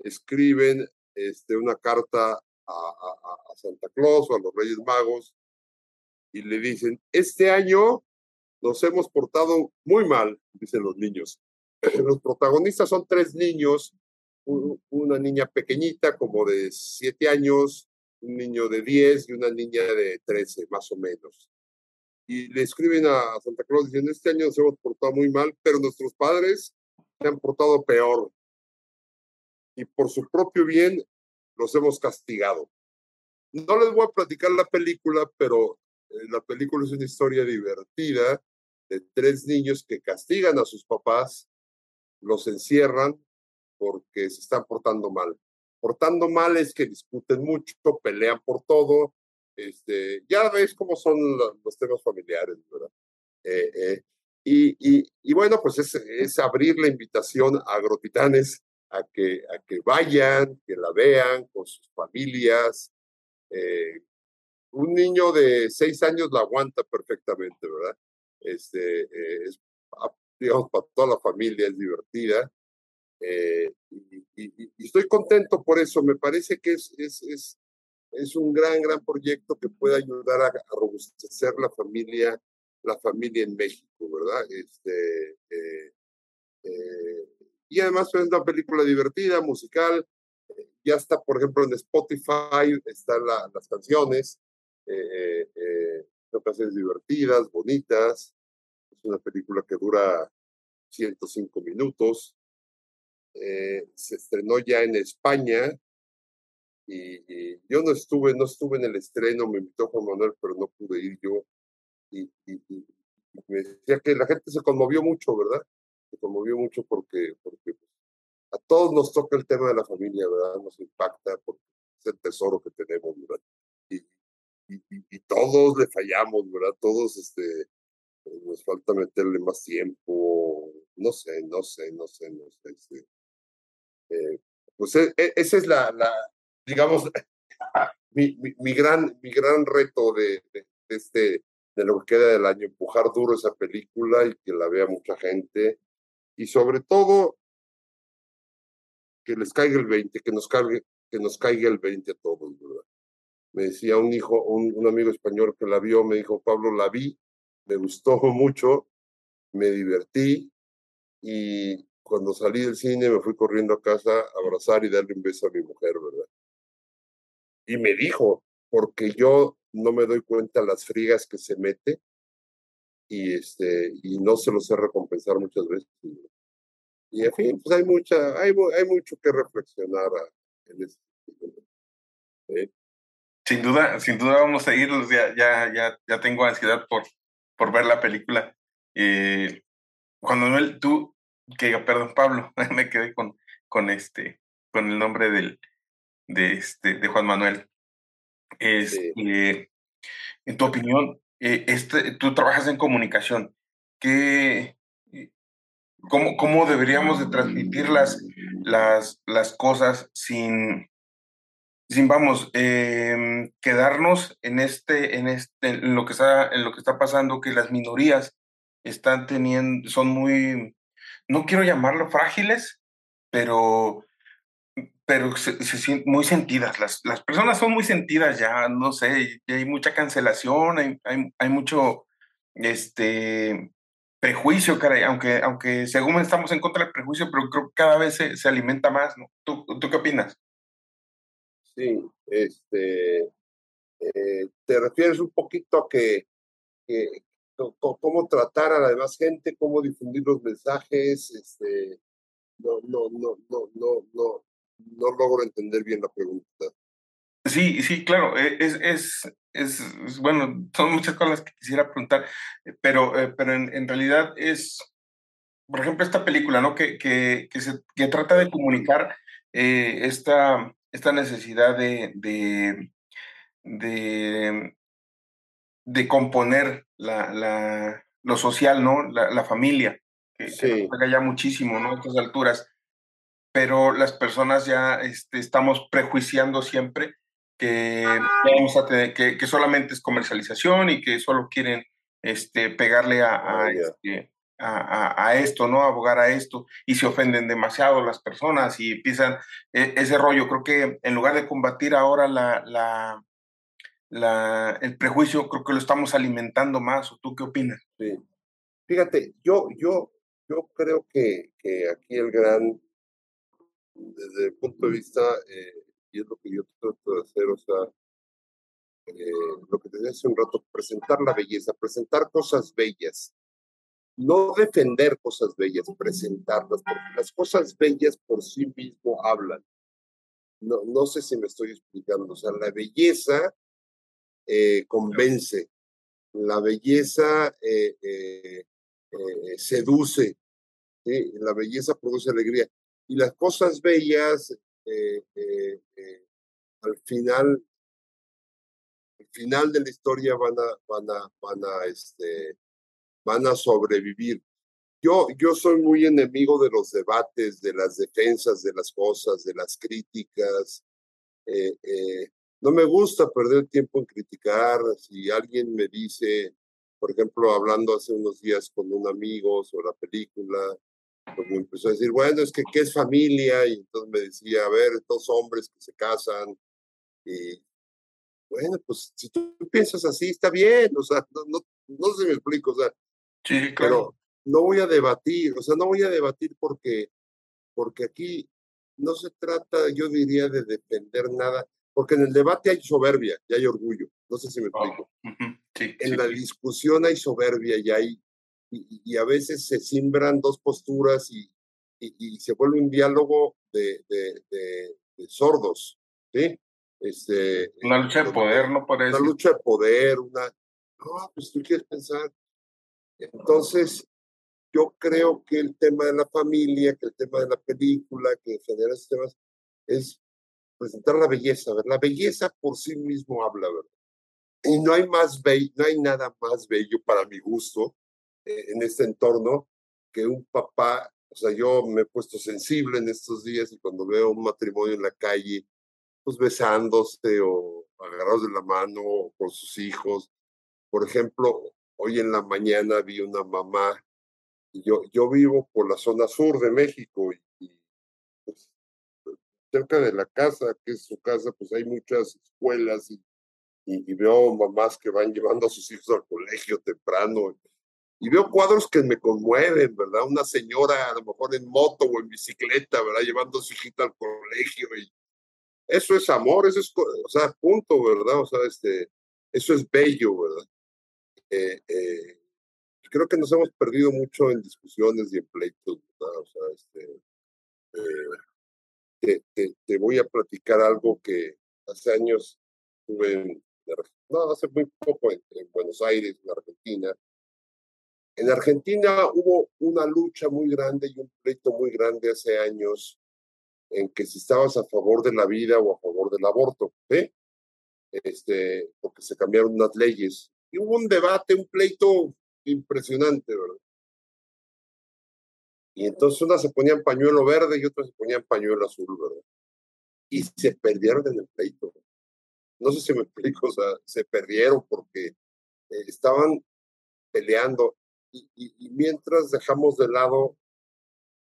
escriben este, una carta a, Santa Claus o a los Reyes Magos y le dicen, este año nos hemos portado muy mal, dicen los niños. Los protagonistas son tres niños, una niña pequeñita como de siete años, un niño de diez y una niña de trece, más o menos. Y le escriben a Santa Claus diciendo, este año nos hemos portado muy mal, pero nuestros padres se han portado peor y por su propio bien los hemos castigado. No les voy a platicar la película, pero eh, la película es una historia divertida de tres niños que castigan a sus papás, los encierran porque se están portando mal. Portando mal es que discuten mucho, pelean por todo. Este, ya ves cómo son los temas familiares, ¿verdad? Eh, eh, y, y, y, bueno, pues es, es abrir la invitación a Agrotitanes a que, a que vayan, que la vean con sus familias. Eh, un niño de seis años la aguanta perfectamente, ¿verdad? Este, eh, es, ah, digamos, para toda la familia es divertida. Eh, y, estoy contento por eso. Me parece que es, es, es, es un gran, gran proyecto que puede ayudar a, robustecer la familia, la familia en México, ¿verdad? Este, y además es una película divertida, musical. Ya está, por ejemplo, en Spotify, están las canciones. Eh, eh, son canciones divertidas, bonitas. Es una película que dura 105 minutos. Eh, se estrenó ya en España y, yo no estuve, no estuve en el estreno, me invitó Juan Manuel, pero no pude ir yo. y, me decía que la gente se conmovió mucho, ¿verdad? Se conmovió mucho porque, porque a todos nos toca el tema de la familia, ¿verdad? Nos impacta porque es el tesoro que tenemos, ¿verdad? Y, todos le fallamos, ¿verdad? Todos este, nos falta meterle más tiempo, no sé, no sé, no sé, no sé. Este, eh, pues e, e, esa es la, la digamos, mi, mi, gran, mi gran reto de, de, este, de lo que queda del año, empujar duro esa película y que la vea mucha gente. Y sobre todo, que les caiga el 20, que nos, cargue, que nos caiga el 20 a todos, ¿verdad? Me decía un hijo, un, un amigo español que la vio, me dijo, Pablo, la vi, me gustó mucho, me divertí y cuando salí del cine me fui corriendo a casa a abrazar y darle un beso a mi mujer, ¿verdad? Y me dijo, porque yo no me doy cuenta las frigas que se mete y este y no se lo sé recompensar muchas veces. Y en fin, pues hay mucha, hay, hay mucho que reflexionar en este Sin duda, sin duda vamos a ir, ya, ya, ya, ya tengo ansiedad por, por ver la película. Eh, Juan Manuel, tú, que perdón, Pablo, me quedé con, con este, con el nombre del, de este, de Juan Manuel. Este, En tu opinión, eh, este, tú trabajas en comunicación. ¿Qué, cómo, ¿Cómo deberíamos de transmitir las, las, las cosas sin, sin vamos, eh, quedarnos en este, en este, en lo que está, en lo que está pasando, que las minorías están teniendo, son muy, no quiero llamarlo frágiles, pero, pero se, sienten muy sentidas. Las, las personas son muy sentidas ya, no sé, hay mucha cancelación, hay, hay, mucho, este, prejuicio, caray, aunque, aunque según estamos en contra del prejuicio, pero creo que cada vez se, se alimenta más, ¿no? ¿Tú, ¿Tú qué opinas? Sí, este, eh, te refieres un poquito a que, cómo tratar a la demás gente, cómo difundir los mensajes, este, no, no, no, no, no, no, no logro entender bien la pregunta. Sí, sí, claro, e, es, es, es, bueno, son muchas cosas que quisiera preguntar, pero, eh, pero en, realidad es, por ejemplo, esta película, ¿no? Que, que, que, se, que trata de comunicar eh, esta, esta necesidad de, de, de, componer la, la, lo social, ¿no? La, familia, que, sí. ya muchísimo, ¿no? A estas alturas. Pero las personas ya este, estamos prejuiciando siempre que, vamos a tener, que, que, solamente es comercialización y que solo quieren este, pegarle a, a, este, a, esto, ¿no? Abogar a esto y se ofenden demasiado las personas y empiezan e, ese rollo. Creo que en lugar de combatir ahora la, la, la, el prejuicio, creo que lo estamos alimentando más. ¿O tú qué opinas? Sí. Fíjate, yo, yo, yo creo que, que aquí el gran, desde el punto de vista, eh, y es lo que yo trato de hacer, o sea, eh, lo que te decía hace un rato, presentar la belleza, presentar cosas bellas, no defender cosas bellas, presentarlas, porque las cosas bellas por sí mismo hablan. No, no sé si me estoy explicando, o sea, la belleza eh, convence, la belleza eh, eh, seduce, la belleza produce alegría. Y las cosas bellas, al final, al final de la historia van a, van a, van a, este, van a sobrevivir. Yo, yo soy muy enemigo de los debates, de las defensas de las cosas, de las críticas. Eh, eh, no me gusta perder tiempo en criticar. Si alguien me dice, por ejemplo, hablando hace unos días con un amigo sobre la película, pues me empezó a decir, bueno, es que ¿qué es familia? Y entonces me decía, a ver, dos hombres que se casan. Y bueno, pues si tú piensas así, está bien. O sea, no, no, no sé si me explico. O sea, Sí, claro. Pero no voy a debatir, o sea, no voy a debatir porque, porque aquí no se trata, yo diría, de defender nada, porque en el debate hay soberbia y hay orgullo, no sé si me explico. en la discusión hay soberbia y hay, y, a veces se simbran dos posturas y, y, se vuelve un diálogo de, de, de, sordos, ¿sí? Este, una lucha de poder, ¿no parece? Una lucha de poder, una... No, pues tú quieres pensar, entonces, yo creo que el tema de la familia, que el tema de la película, que genera estos temas, es presentar la belleza, ¿verdad? La belleza por sí mismo habla, ¿verdad? Y no hay más bello, no hay nada más bello para mi gusto en este entorno que un papá, o sea, yo me he puesto sensible en estos días y cuando veo un matrimonio en la calle, pues besándose o agarrados de la mano o con sus hijos. Por ejemplo, hoy en la mañana vi una mamá, y yo, yo vivo por la zona sur de México y, pues, cerca de la casa, que es su casa, pues hay muchas escuelas y, y, veo mamás que van llevando a sus hijos al colegio temprano y veo cuadros que me conmueven, ¿verdad? Una señora a lo mejor en moto o en bicicleta, ¿verdad? Llevando a su hijita al colegio y eso es amor, eso es, o sea, punto, ¿verdad? O sea, este, eso es bello, ¿verdad? Eh, eh, creo que nos hemos perdido mucho en discusiones y en pleitos, ¿verdad? O sea, este, eh, te, voy a platicar algo que hace años tuve en, no, hace muy poco en, Buenos Aires, en Argentina. En Argentina hubo una lucha muy grande y un pleito muy grande hace años en que si estabas a favor de la vida o a favor del aborto, ¿eh? Este, porque se cambiaron unas leyes. Y hubo un debate, un pleito impresionante, ¿verdad? Y entonces unas se ponían pañuelo verde y otras se ponían pañuelo azul, ¿verdad? Y se perdieron en el pleito. No sé si me explico, o sea, se perdieron porque eh, estaban peleando y, y, mientras dejamos de lado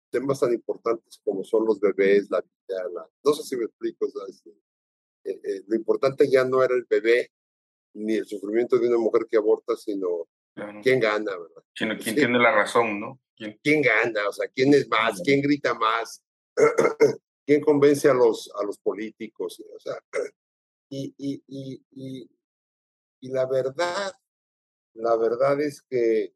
temas tan importantes como son los bebés, la vida, la, no sé si me explico, eh, eh, lo importante ya no era el bebé ni el sufrimiento de una mujer que aborta, sino quién gana, ¿verdad? ¿Quién, quién tiene la razón, no? ¿Quién? ¿Quién gana? O sea, ¿quién es más? ¿Quién grita más? ¿Quién convence a los, a los políticos? O sea, y, y, y, y, y la verdad, la verdad es que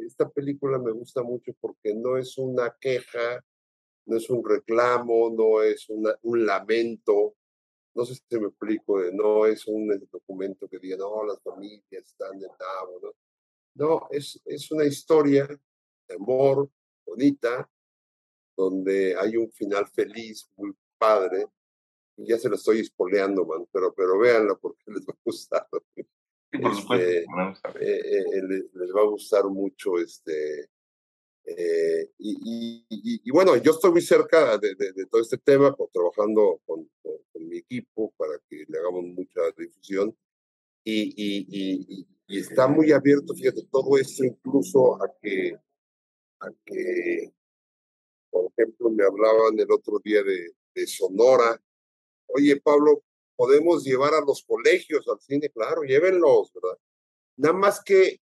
esta película me gusta mucho porque no es una queja, no es un reclamo, no es una, un lamento, no sé si me explico, no es un documento que diga, no, las familias están de nabo, ¿no? No, es, es una historia de amor bonita, donde hay un final feliz, muy padre, y ya se lo estoy espoleando, man, pero, pero véanla porque les va a gustar. Por supuesto. Este, eh, eh, les, va a gustar mucho este. Eh, y, y, bueno, yo estoy muy cerca de, de, todo este tema, trabajando con, con, mi equipo para que le hagamos mucha difusión. Y, y, está muy abierto, fíjate, todo esto incluso a que, a que, por ejemplo, me hablaban el otro día de, de Sonora. Oye, Pablo, podemos llevar a los colegios al cine, claro, llévenlos, ¿verdad? Nada más que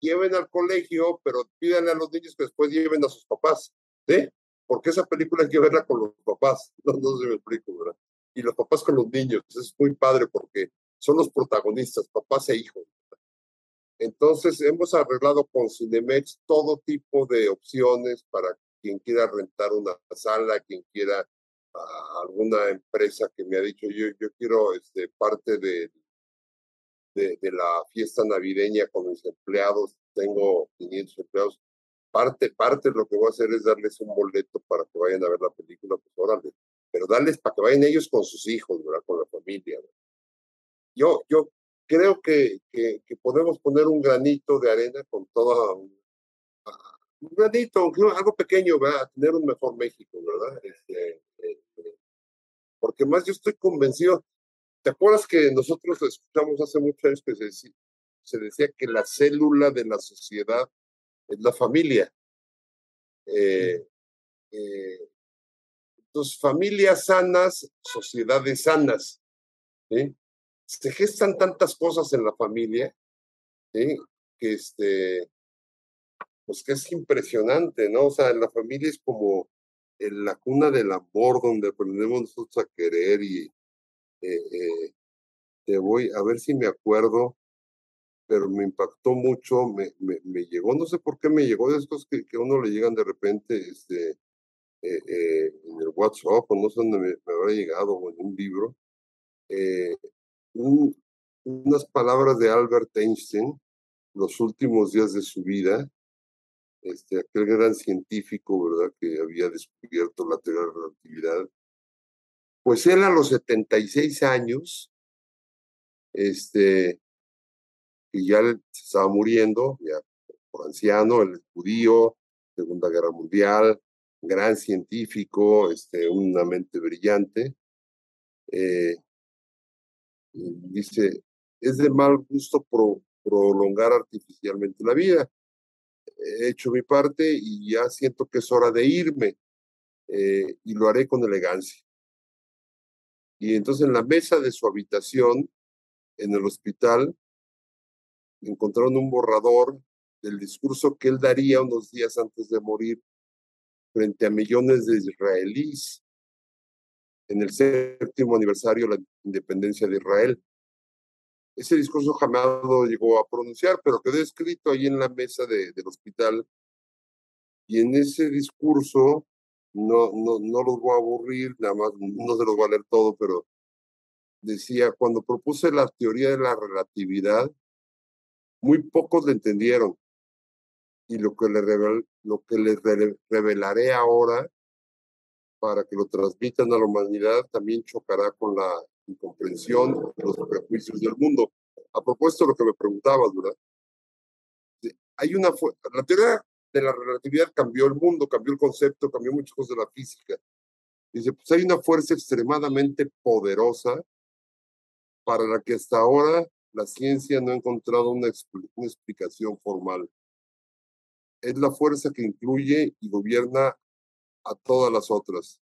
lleven al colegio, pero pídanle a los niños que después lleven a sus papás, ¿sí? Porque esa película hay que verla con los papás, no, no se me explico, ¿verdad? Y los papás con los niños, es muy padre porque son los protagonistas, papás e hijos. Entonces, hemos arreglado con Cinemex todo tipo de opciones para quien quiera rentar una sala, quien quiera alguna empresa que me ha dicho, yo, yo quiero este, parte de, de, la fiesta navideña con mis empleados, tengo 500 empleados, parte, parte de lo que voy a hacer es darles un boleto para que vayan a ver la película, pues órale, pero darles para que vayan ellos con sus hijos, ¿verdad? Con la familia. Yo, yo creo que, que, que, podemos poner un granito de arena con toda un granito, algo pequeño, ¿verdad? Tener un mejor México, ¿verdad? Este, porque más yo estoy convencido. ¿Te acuerdas que nosotros escuchamos hace muchos años que se decía, se decía que la célula de la sociedad es la familia? Eh, eh, entonces, familias sanas, sociedades sanas. Se gestan tantas cosas en la familia que este pues que es impresionante, ¿no? O sea, la familia es como en la cuna del amor donde aprendemos nosotros a querer y eh, eh, te voy a ver si me acuerdo, pero me impactó mucho, me, me, llegó, no sé por qué me llegó de estos que, que a uno le llegan de repente este, eh, en el WhatsApp o no sé dónde me, me habrá llegado o en un libro, unas palabras de Albert Einstein, los últimos días de su vida, este, aquel gran científico, ¿verdad?, que había descubierto la teoría de la relatividad, pues él a los 76 años, este, y ya se estaba muriendo, ya por anciano, el judío, Segunda Guerra Mundial, gran científico, este, una mente brillante. Eh, dice, es de mal gusto prolongar artificialmente la vida. He hecho mi parte y ya siento que es hora de irme eh, y lo haré con elegancia. Y entonces en la mesa de su habitación, en el hospital, encontraron un borrador del discurso que él daría unos días antes de morir frente a millones de israelíes en el séptimo aniversario de la independencia de Israel. Ese discurso jamás lo llegó a pronunciar, pero quedó escrito ahí en la mesa de, del hospital. Y en ese discurso, no, no, no los voy a aburrir, nada más, no se los voy a leer todo, pero decía, cuando propuse la teoría de la relatividad, muy pocos le entendieron. Y lo que, le revel, lo que les revelaré ahora para que lo transmitan a la humanidad también chocará con la incomprensión y los prejuicios del mundo. A propósito de lo que me preguntabas, ¿verdad? Hay una la teoría de la relatividad cambió el mundo, cambió el concepto, cambió muchas cosas de la física. Dice, pues hay una fuerza extremadamente poderosa para la que hasta ahora la ciencia no ha encontrado una, una explicación formal. Es la fuerza que incluye y gobierna a todas las otras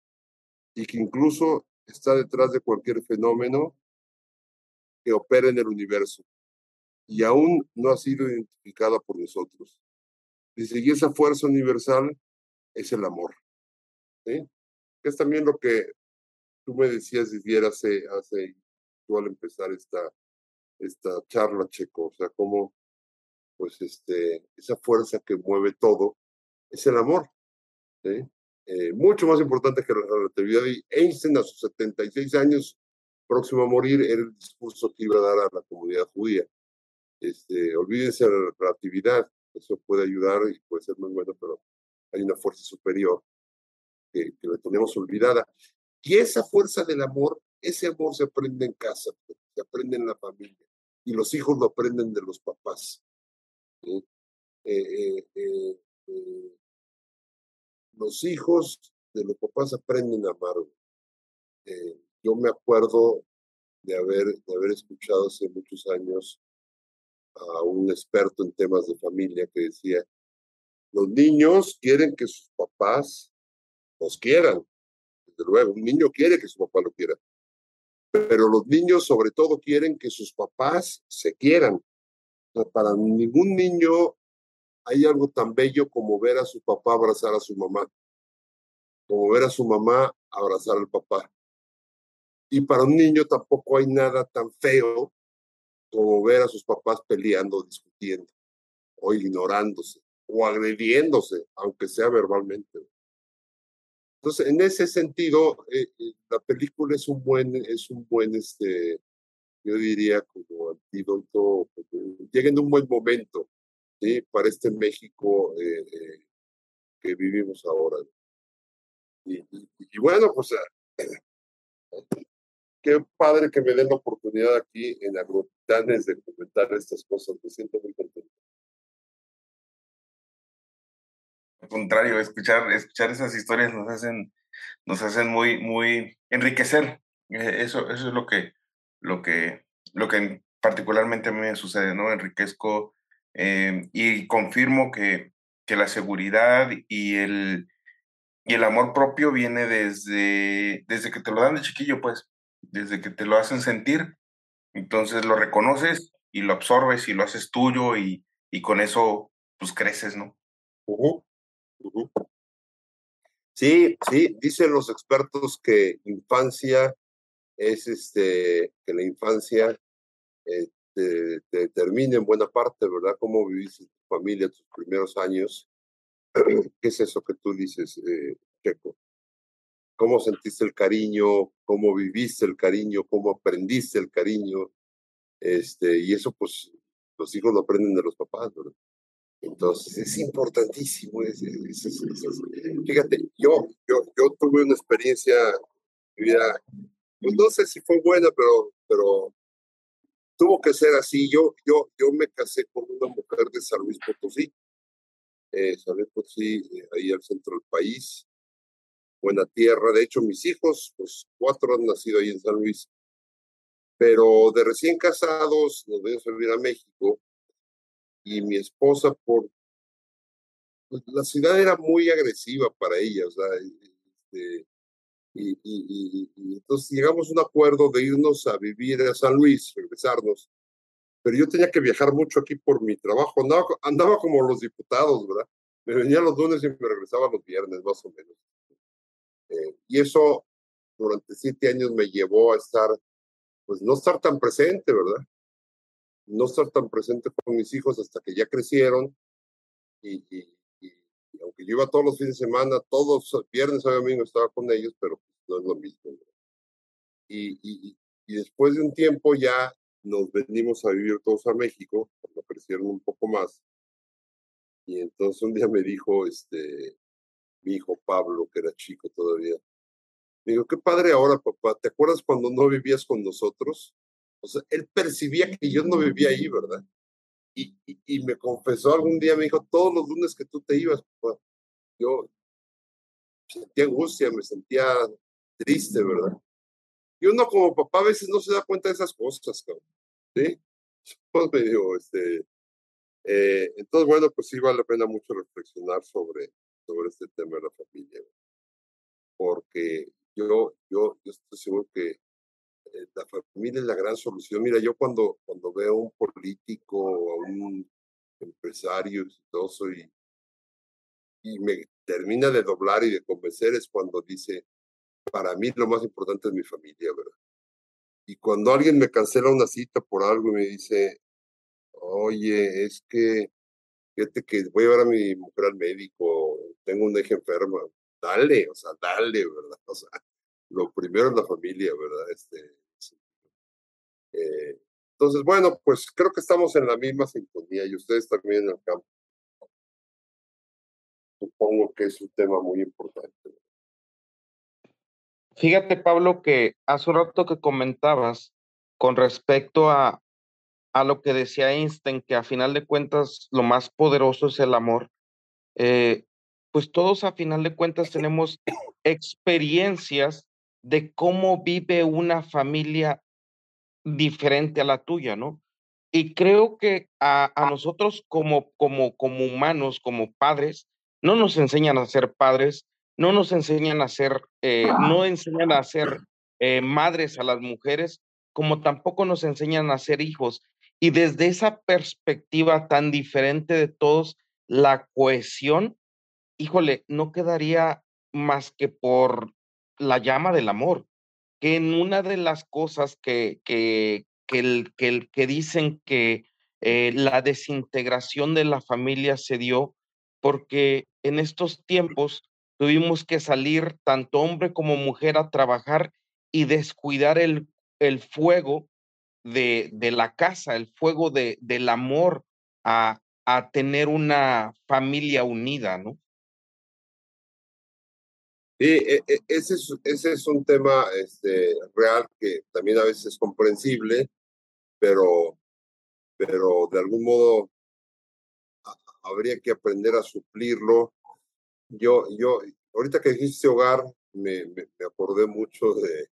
y que incluso está detrás de cualquier fenómeno que opera en el universo y aún no ha sido identificada por nosotros. Dice, y esa fuerza universal es el amor. ¿sí? Es también lo que tú me decías, Didier, hace, hace tú al empezar esta, esta charla, Checo, o sea, como pues este, esa fuerza que mueve todo es el amor. Eh, mucho más importante que la relatividad. Einstein, a sus 76 años, próximo a morir, era el discurso que iba a dar a la comunidad judía. Este, olvídense de la relatividad, eso puede ayudar y puede ser muy bueno, pero hay una fuerza superior que, que la tenemos olvidada. Y esa fuerza del amor, ese amor se aprende en casa, se aprende en la familia, y los hijos lo aprenden de los papás. Eh, eh, eh, los hijos de los papás aprenden a amar. Eh, yo me acuerdo de haber, de haber escuchado hace muchos años a un experto en temas de familia que decía, los niños quieren que sus papás los quieran. Desde luego, un niño quiere que su papá lo quiera. Pero los niños sobre todo quieren que sus papás se quieran. para ningún niño hay algo tan bello como ver a su papá abrazar a su mamá, como ver a su mamá abrazar al papá. Y para un niño tampoco hay nada tan feo como ver a sus papás peleando, discutiendo, o ignorándose, o agrediéndose, aunque sea verbalmente. Entonces, en ese sentido, eh, eh, la película es un buen, es un buen, este, yo diría, como antídoto, llega en un buen momento ¿sí? para este México eh, eh, que vivimos ahora. Y, bueno, pues qué padre que me den la oportunidad aquí en Agrotitanes de comentar estas cosas. Me siento muy contento. Al contrario, escuchar, escuchar esas historias nos hacen, nos hacen muy, muy enriquecer. Eh, eso, eso es lo que, lo que, lo que particularmente a mí me sucede, ¿no? Enriquezco Em, y confirmo que, que la seguridad y el, y el amor propio viene desde, desde que te lo dan de chiquillo, pues, desde que te lo hacen sentir. Entonces lo reconoces y lo absorbes y lo haces tuyo y, y con eso, pues, creces, ¿no? Sí, sí, dicen los expertos que infancia es este, que la infancia eh, te, determina en buena parte, ¿verdad? Cómo viviste tu familia, tus primeros años. ¿Qué es eso que tú dices, eh, Checo? ¿Cómo sentiste el cariño? ¿Cómo viviste el cariño? ¿Cómo aprendiste el cariño? Este, y eso, pues, los hijos lo aprenden de los papás, ¿verdad? Entonces es importantísimo. fíjate, yo, yo, yo tuve una experiencia vida, pues no sé si fue buena, pero, pero tuvo que ser así. Yo, yo, yo me casé con una mujer de San Luis Potosí. Eh, San Luis Potosí, eh, ahí al centro del país. Buena tierra. De hecho, mis hijos, pues cuatro han nacido ahí en San Luis. Pero de recién casados nos venimos a vivir a México y mi esposa por pues, la ciudad era muy agresiva para ella, o sea, este, y, y, y, entonces llegamos a un acuerdo de irnos a vivir a San Luis, regresarnos, pero yo tenía que viajar mucho aquí por mi trabajo, andaba, andaba como los diputados, ¿verdad? Me venía los lunes y me regresaba los viernes, más o menos. Eh, y eso durante siete años me llevó a estar, pues no estar tan presente, ¿verdad? No estar tan presente con mis hijos hasta que ya crecieron y, y, aunque yo iba todos los fines de semana, todos viernes a domingo estaba con ellos, pero no es lo mismo. Y, y, y después de un tiempo ya nos venimos a vivir todos a México, cuando crecieron un poco más. Y entonces un día me dijo, este, mi hijo Pablo, que era chico todavía, me dijo, qué padre ahora, papá, ¿te acuerdas cuando no vivías con nosotros? O sea, él percibía que yo no vivía ahí, ¿verdad? Y, y, me confesó algún día, me dijo, todos los lunes que tú te ibas, papá, yo sentía angustia, me sentía triste, ¿verdad? Y uno como papá a veces no se da cuenta de esas cosas, cabrón. ¿Sí? Pues medio, este, eh, entonces, bueno, pues sí vale la pena mucho reflexionar sobre, sobre este tema de la familia. Porque yo, yo, yo estoy seguro que la familia es la gran solución. Mira, yo cuando, cuando veo a un político o a un empresario exitoso y, y me termina de doblar y de convencer es cuando dice, para mí lo más importante es mi familia, ¿verdad? Y cuando alguien me cancela una cita por algo y me dice, oye, es que, fíjate que voy a llevar a mi mujer al médico, tengo una hija enferma, dale, o sea, dale, ¿verdad? O sea, lo primero es la familia, ¿verdad? Este, eh, entonces, bueno, pues creo que estamos en la misma sintonía y ustedes también en el campo. Supongo que es un tema muy importante. Fíjate, Pablo, que hace un rato que comentabas con respecto a, a lo que decía Einstein, que a final de cuentas lo más poderoso es el amor, eh, pues todos a final de cuentas tenemos experiencias de cómo vive una familia diferente a la tuya, ¿no? Y creo que a, a nosotros como, como, como humanos, como padres, no nos enseñan a ser padres, no nos enseñan a ser, eh, no enseñan a ser eh, madres a las mujeres, como tampoco nos enseñan a ser hijos. Y desde esa perspectiva tan diferente de todos, la cohesión, híjole, no quedaría más que por la llama del amor, que en una de las cosas que, que, que, el, que, que dicen que eh, la desintegración de la familia se dio porque en estos tiempos tuvimos que salir tanto hombre como mujer a trabajar y descuidar el, el fuego de, de, la casa, el fuego de, del amor a, a tener una familia unida, ¿no? Sí, e, e, ese es, ese es un tema este, real que también a veces es comprensible, pero, pero de algún modo habría que aprender a suplirlo yo, yo, ahorita que dijiste hogar, me, me, acordé mucho de,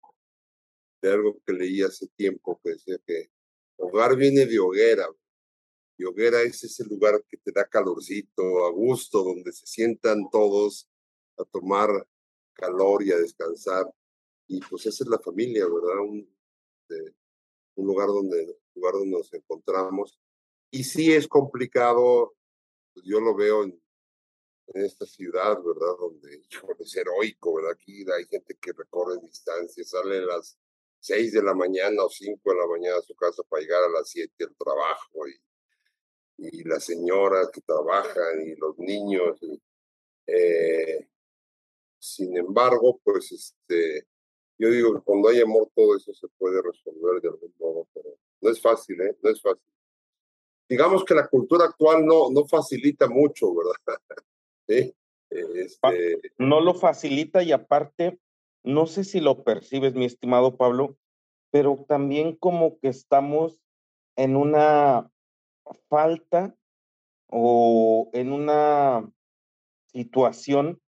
de algo que leí hace tiempo que decía que hogar viene de hoguera. Y hoguera es ese lugar que te da calorcito, a gusto, donde se sientan todos a tomar calor y a descansar. Y pues esa es la familia, ¿verdad? Un, un lugar donde, lugar donde nos encontramos. Y sí es complicado, pues yo lo veo en esta ciudad, ¿verdad? Donde, es heroico, ¿verdad? Aquí hay gente que recorre distancias, sale a las seis de la mañana o cinco de la mañana a su casa para llegar a las siete al trabajo y, y las señoras que trabajan y los niños. eh, sin embargo, pues este, yo digo que cuando hay amor todo eso se puede resolver de algún modo, pero no es fácil, ¿eh? No es fácil. digamos que la cultura actual no, no facilita mucho, ¿verdad? ¿Sí? Este... No lo facilita y aparte, no sé si lo percibes, mi estimado Pablo, pero también como que estamos en una falta o en una situación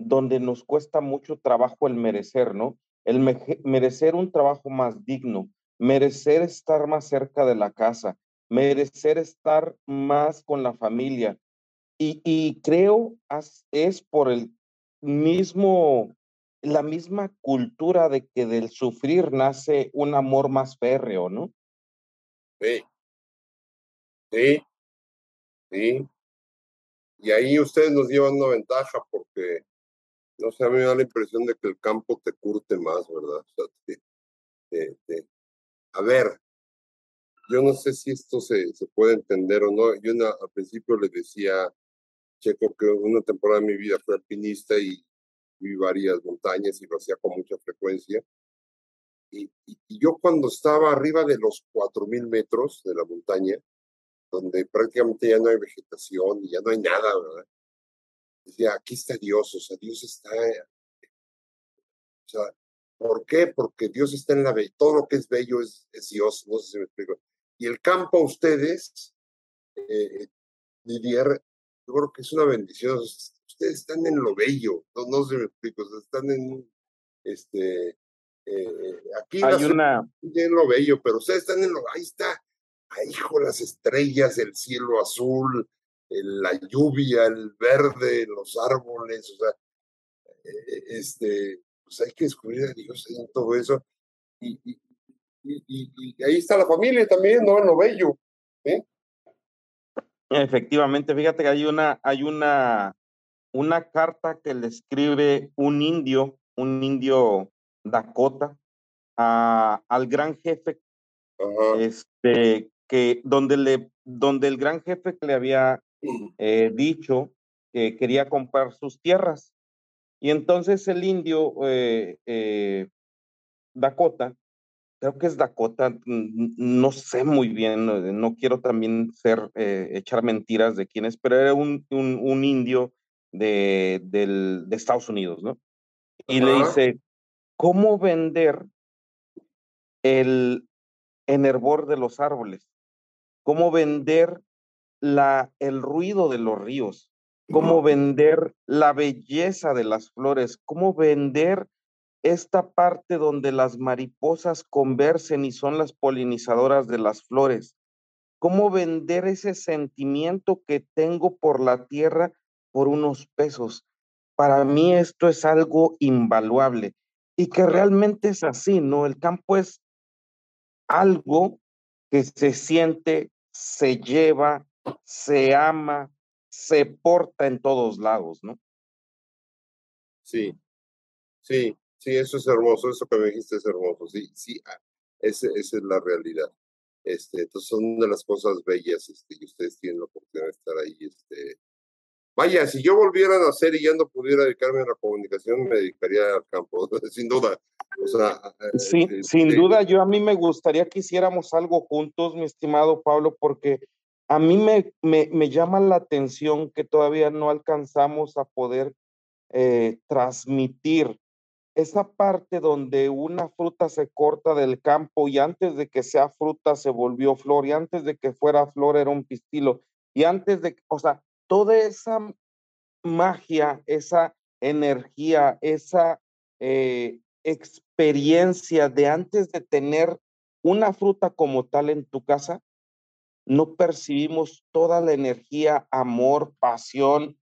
donde nos cuesta mucho trabajo el merecer, ¿no? El merecer un trabajo más digno, merecer estar más cerca de la casa, merecer estar más con la familia. Y, y creo es por el mismo, la misma cultura de que del sufrir nace un amor más férreo, ¿no? Sí. Sí. Sí. Y ahí ustedes nos llevan una ventaja porque, no sé, a mí me da la impresión de que el campo te curte más, ¿verdad? a ver, yo no sé si esto se, se puede entender o no. Yo al principio le decía Checo que una temporada de mi vida fue alpinista y vi varias montañas y lo hacía con mucha frecuencia. Y, y, yo cuando estaba arriba de los 4.000 metros de la montaña, donde prácticamente ya no hay vegetación y ya no hay nada, ¿verdad? Decía, aquí está Dios, o sea, Dios está... O sea, ¿por qué? Porque Dios está en la belleza, todo lo que es bello es, es, Dios, no sé si me explico. Y el campo ustedes, eh, Didier, yo creo que es una bendición. Ustedes están en lo bello, no, no sé si me explico, están en, este, eh, aquí hay una... en lo bello, pero ustedes están en lo, ahí está, ahí, hijo, las estrellas, el cielo azul, la lluvia, el verde, los árboles, o sea, eh, este, pues hay que descubrir a Dios en todo eso. Y, y, y, ahí está la familia también, ¿no? En lo bello. ¿eh? Efectivamente, fíjate que hay una, hay una, una carta que le escribe un indio, un indio Dakota, a, al gran jefe este, que donde, le, donde el gran jefe le había eh, dicho que quería comprar sus tierras. Y entonces el indio eh, eh, Dakota, creo que es Dakota, no sé muy bien, no, quiero también ser, echar mentiras de quién es, pero era un, un, indio de, del, de Estados Unidos, ¿no? Y le dice, ¿cómo vender el enervor de los árboles? cómo vender la, el ruido de los ríos, cómo vender la belleza de las flores, cómo vender esta parte donde las mariposas conversen y son las polinizadoras de las flores, cómo vender ese sentimiento que tengo por la tierra por unos pesos. Para mí esto es algo invaluable y que realmente es así, ¿no? El campo es algo que se siente, se lleva, se ama, se porta en todos lados, ¿no? Sí, sí, sí, eso es hermoso, eso que me dijiste es hermoso, sí, sí, ah, esa es la realidad. Este, entonces son de las cosas bellas este, y ustedes tienen la oportunidad de estar ahí este, Vaya, si yo volviera a nacer y ya no pudiera dedicarme a la comunicación, me dedicaría al campo, sin duda. O sea, sí, este, sin duda, yo a mí me gustaría que hiciéramos algo juntos, mi estimado Pablo, porque a mí me, me, me llama la atención que todavía no alcanzamos a poder eh, transmitir esa parte donde una fruta se corta del campo y antes de que sea fruta se volvió flor y antes de que fuera flor era un pistilo y antes de, o sea, toda esa magia, esa energía, esa eh, experiencia de antes de tener una fruta como tal en tu casa, no percibimos toda la energía, amor, pasión,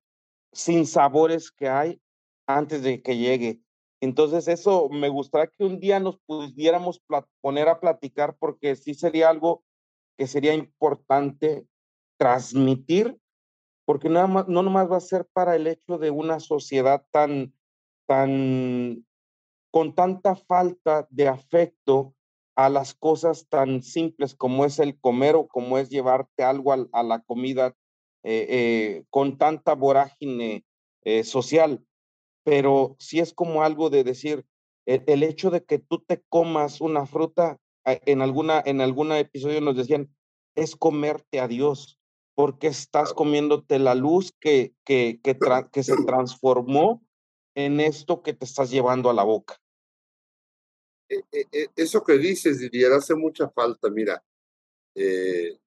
sin sabores que hay antes de que llegue. Entonces eso me gustaría que un día nos pudiéramos poner a platicar porque sí sería algo que sería importante transmitir porque nada más, no nomás va a ser para el hecho de una sociedad tan, tan, con tanta falta de afecto a las cosas tan simples como es el comer o como es llevarte algo a, la comida eh, eh, con tanta vorágine eh, social, pero sí es como algo de decir, el, el, hecho de que tú te comas una fruta, en alguna, en algún episodio nos decían, es comerte a Dios, porque estás comiéndote la luz que, que, que, que se transformó en esto que te estás llevando a la boca. E, e, e, eso que dices, Didier, hace mucha falta. Mira, eh,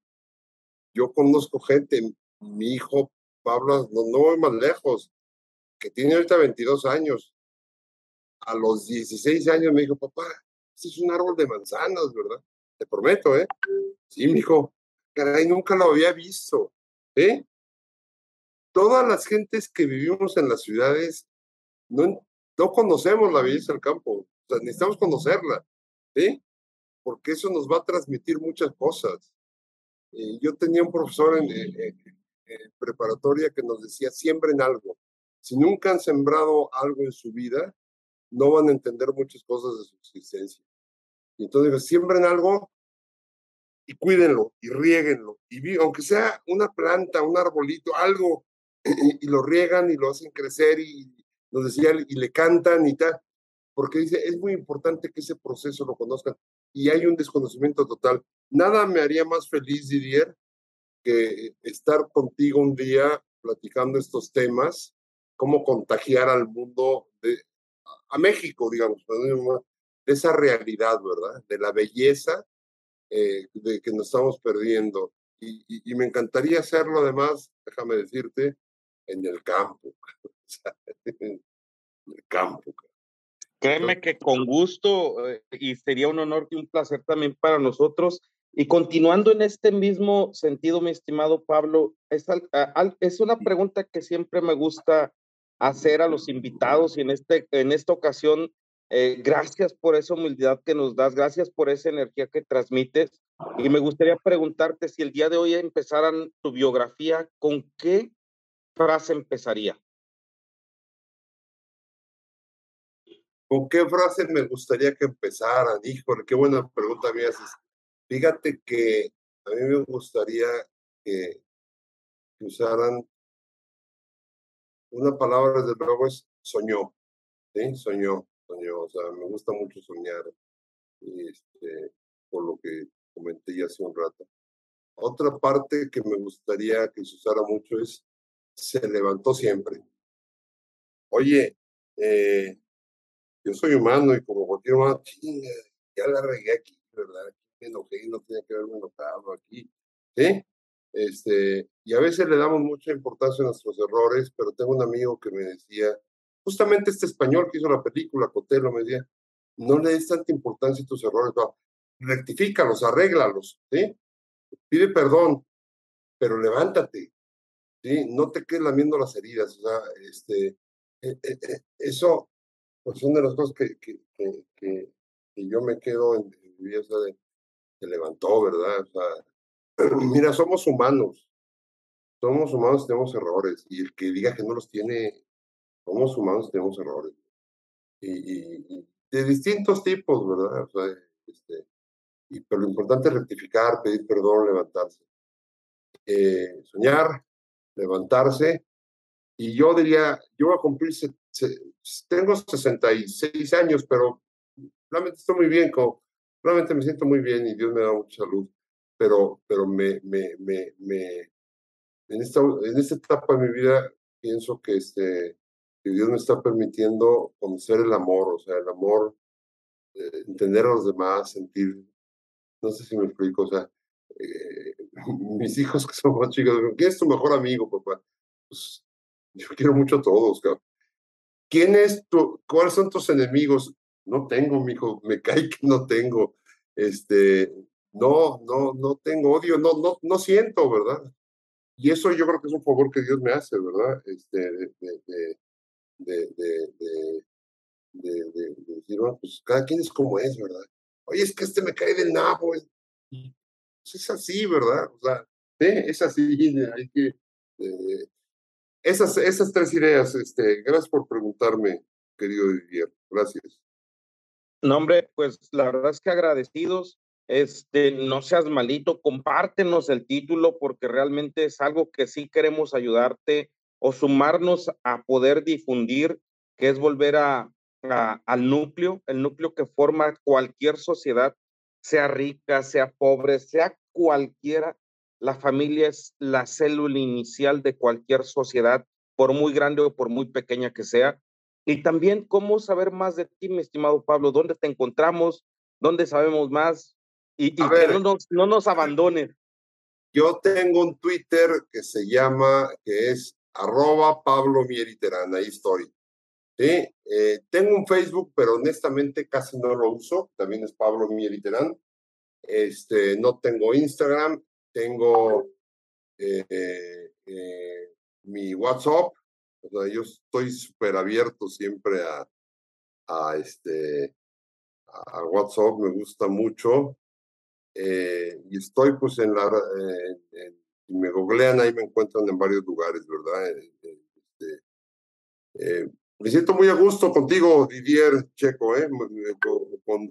yo conozco gente, mi hijo Pablo, no, no voy más lejos, que tiene ahorita 22 años. A los 16 años me dijo, papá, este es un árbol de manzanas, ¿verdad? Te prometo, ¿eh? Sí, mi hijo, caray, nunca lo había visto, ¿eh? Todas las gentes que vivimos en las ciudades no, no conocemos la belleza del campo, o sea, necesitamos conocerla, ¿sí? Porque eso nos va a transmitir muchas cosas. Eh, yo tenía un profesor en, preparatoria que nos decía, siembren algo. Si nunca han sembrado algo en su vida, no van a entender muchas cosas de su existencia. Y entonces, siembren algo y cuídenlo y riéguenlo. Y aunque sea una planta, un arbolito, algo, y, lo riegan y lo hacen crecer y nos decía, y le cantan y tal, porque dice, es muy importante que ese proceso lo conozcan. Y hay un desconocimiento total. Nada me haría más feliz, Didier, que estar contigo un día platicando estos temas, cómo contagiar al mundo, a México, digamos, de esa realidad, ¿verdad? De la belleza eh, de que nos estamos perdiendo. Y, y, me encantaría hacerlo además, déjame decirte, en el campo. en el campo. Créeme que con gusto eh, y sería un honor y un placer también para nosotros y continuando en este mismo sentido, mi estimado Pablo, es, es una pregunta que siempre me gusta hacer a los invitados y en, este, en esta ocasión, eh, gracias por esa humildad que nos das, gracias por esa energía que transmites. Y me gustaría preguntarte si el día de hoy empezaran tu biografía, ¿con qué frase empezaría? ¿Con qué frase me gustaría que empezaran? Híjole, qué buena pregunta me haces. Fíjate que a mí me gustaría que, usaran una palabra, desde luego, es soñó, ¿sí? Soñó, soñó, o sea, me gusta mucho soñar, y este, por lo que comenté ya hace un rato. Otra parte que me gustaría que se usara mucho es se levantó siempre. Oye, eh, yo soy humano y como cualquier humano, ya la regué aquí, ¿verdad? me enojé no tenía que haberme enojado aquí. ¿Sí? Este, y a veces le damos mucha importancia a nuestros errores, pero tengo un amigo que me decía, justamente este español que hizo la película, Cotelo, me decía, no le des tanta importancia a tus errores, rectifícalos, arréglalos, ¿sí? Pide perdón, pero levántate, ¿sí? No te quedes lamiendo las heridas, o sea, este, eh, eh, eh, eso, pues son de las cosas que, que, que, que, yo me quedo en, mi vida, de se levantó, ¿verdad? Mira, somos humanos. Somos humanos, tenemos errores. Y el que diga que no los tiene, somos humanos, tenemos errores. Y, de distintos tipos, ¿verdad? Este, y, pero lo importante es rectificar, pedir perdón, levantarse. Eh, soñar, levantarse. Y yo diría, yo voy a cumplir, tengo 66 años, pero realmente estoy muy bien con realmente me siento muy bien y Dios me da mucha salud, pero, pero me, me, me, me en, esta, en esta etapa de mi vida pienso que, este, Dios me está permitiendo conocer el amor, o sea, el amor, eh, entender a los demás, sentir, no sé si me explico, o sea, eh, mis hijos que son más chicos, ¿quién es tu mejor amigo, papá? Pues yo quiero mucho a todos, cabrón. ¿Quién es tu, cuáles son tus enemigos? no tengo, mijo, me cae que no tengo, este, no, no, no tengo odio, no, no, no siento, ¿verdad? Y eso yo creo que es un favor que Dios me hace, ¿verdad? Este, de, de, de, de, de decir, bueno, pues cada quien es como es, ¿verdad? Oye, es que este me cae del nabo. Es, pues, es así, ¿verdad? O sea, es así, hay que... Eh, esas, esas tres ideas, este, gracias por preguntarme, querido Didier. Gracias. No, hombre, pues la verdad es que agradecidos. Este, no seas malito, compártenos el título porque realmente es algo que sí queremos ayudarte o sumarnos a poder difundir, que es volver a, al núcleo, el núcleo que forma cualquier sociedad, sea rica, sea pobre, sea cualquiera, la familia es la célula inicial de cualquier sociedad, por muy grande o por muy pequeña que sea. Y también, ¿cómo saber más de ti, mi estimado Pablo? ¿Dónde te encontramos? ¿Dónde sabemos más? Y, que no nos, no nos. Yo tengo un Twitter que se llama, que es arroba Pablo Mieriterán, ahí estoy. ¿Sí? Eh, tengo un Facebook, pero honestamente casi no lo uso, también es Pablo Mieriterán. Este, no tengo Instagram, tengo eh, eh, mi WhatsApp, o sea, yo estoy súper abierto siempre a, a, este, a WhatsApp, me gusta mucho. Eh, y estoy pues en la, eh, me googlean ahí me encuentran en varios lugares, ¿verdad? Eh, este, me siento muy a gusto contigo, Didier Checo, ¿eh?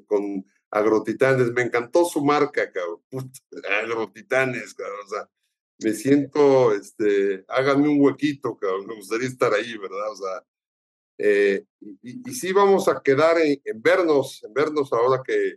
con, Agrotitanes. Me encantó su marca, cabrón. Agrotitanes, cabrón. O sea, me siento, este, háganme un huequito, cabrón. Me gustaría estar ahí, ¿verdad? O sea, y, y, sí vamos a quedar en, en vernos, en vernos ahora que,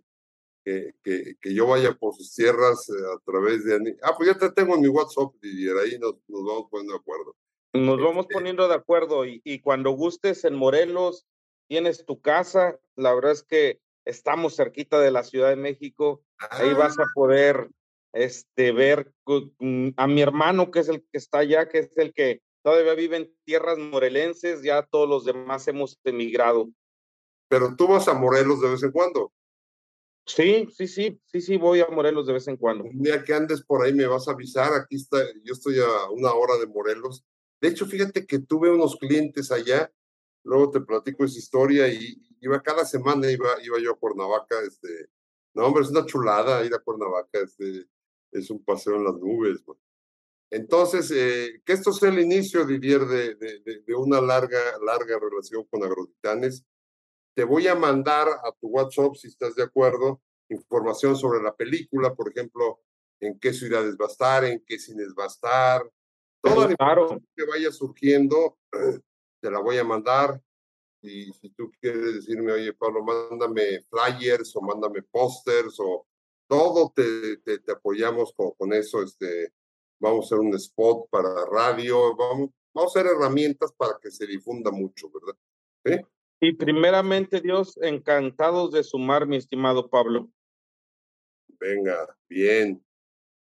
que, que, yo vaya por sus tierras eh, a través de... Ah, pues ya te tengo en mi WhatsApp, Didier, ahí nos, nos vamos poniendo de acuerdo. Nos vamos este poniendo de acuerdo y, y, cuando gustes en Morelos, tienes tu casa, la verdad es que estamos cerquita de la Ciudad de México, ahí vas a ah. poder este, ver mm, a mi hermano, que es el que está allá, que es el que todavía vive en tierras morelenses, ya todos los demás hemos emigrado. Pero tú vas a Morelos de vez en cuando. Sí, sí, sí, sí, sí, voy a Morelos de vez en cuando. Un día que andes por ahí me vas a avisar, aquí está, yo estoy a una hora de Morelos. De hecho, fíjate que tuve unos clientes allá, luego te platico esa historia y iba cada semana, iba, iba yo a Cuernavaca, este, no hombre, es una chulada ir a Cuernavaca, este, es un paseo en las nubes. Entonces, eh, que esto sea el inicio, Didier, de, de, de, una larga, larga relación con Agroditanes te voy a mandar a tu WhatsApp, si estás de acuerdo, información sobre la película, por ejemplo, en qué ciudades va a estar, en qué cines va a estar. Toda la información que vaya surgiendo, te la voy a mandar. Y si tú quieres decirme, oye, Pablo, mándame flyers o mándame pósters o todo, te, te, apoyamos con, con, eso. Este, vamos a hacer un spot para radio, vamos, vamos a hacer herramientas para que se difunda mucho, ¿verdad? ¿Sí? Y primeramente, Dios, encantados de sumar, mi estimado Pablo. Venga, bien,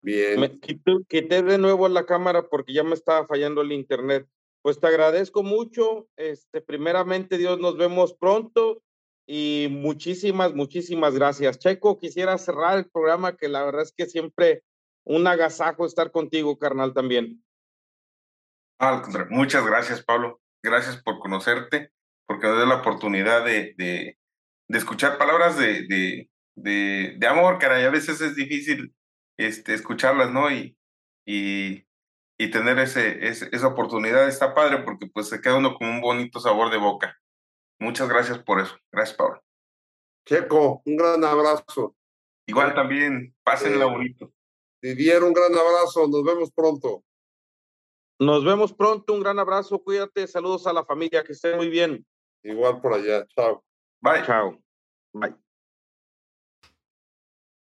bien. Me quité, de nuevo la cámara porque ya me estaba fallando el internet. Pues te agradezco mucho. Este, primeramente, Dios, nos vemos pronto y muchísimas, muchísimas gracias. Checo, quisiera cerrar el programa, que la verdad es que siempre un agasajo estar contigo, carnal, también. muchas gracias, Pablo. Gracias por conocerte porque nos da la oportunidad de, de, de escuchar palabras de, de, de, amor, caray. A veces es difícil este, escucharlas, ¿no? Y, y, y tener ese, esa oportunidad está padre porque pues se queda uno con un bonito sabor de boca. Muchas gracias por eso. Gracias, Pablo. Checo, un gran abrazo. Igual también, pásenla eh, bonito. Didier, un gran abrazo. Nos vemos pronto. Nos vemos pronto. Un gran abrazo. Cuídate. Saludos a la familia. Que estén muy bien. Igual por allá. Chao. Bye. Chao. Bye.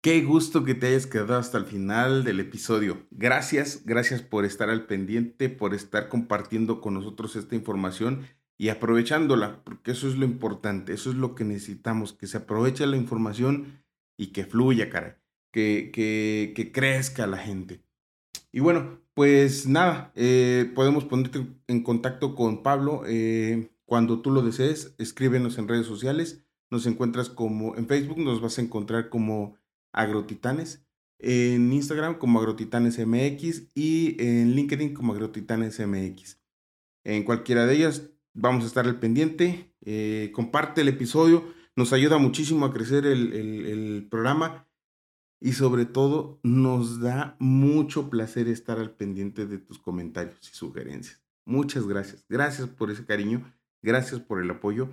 Qué gusto que te hayas quedado hasta el final del episodio. Gracias, gracias por estar al pendiente, por estar compartiendo con nosotros esta información y aprovechándola, porque eso es lo importante, eso es lo que necesitamos, que se aproveche la información y que fluya, cara, que, que, que crezca la gente. Y bueno, pues nada, eh, podemos ponerte en contacto con Pablo. Eh, cuando tú lo desees, escríbenos en redes sociales. Nos encuentras como en Facebook, nos vas a encontrar como Agrotitanes, en Instagram como Agrotitanes MX y en LinkedIn como Agrotitanes MX. En cualquiera de ellas vamos a estar al pendiente. Eh, comparte el episodio, nos ayuda muchísimo a crecer el, el programa y sobre todo nos da mucho placer estar al pendiente de tus comentarios y sugerencias. Muchas gracias. Gracias por ese cariño Gracias por el apoyo.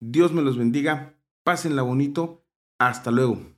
Dios me los bendiga. Pásenla bonito. Hasta luego.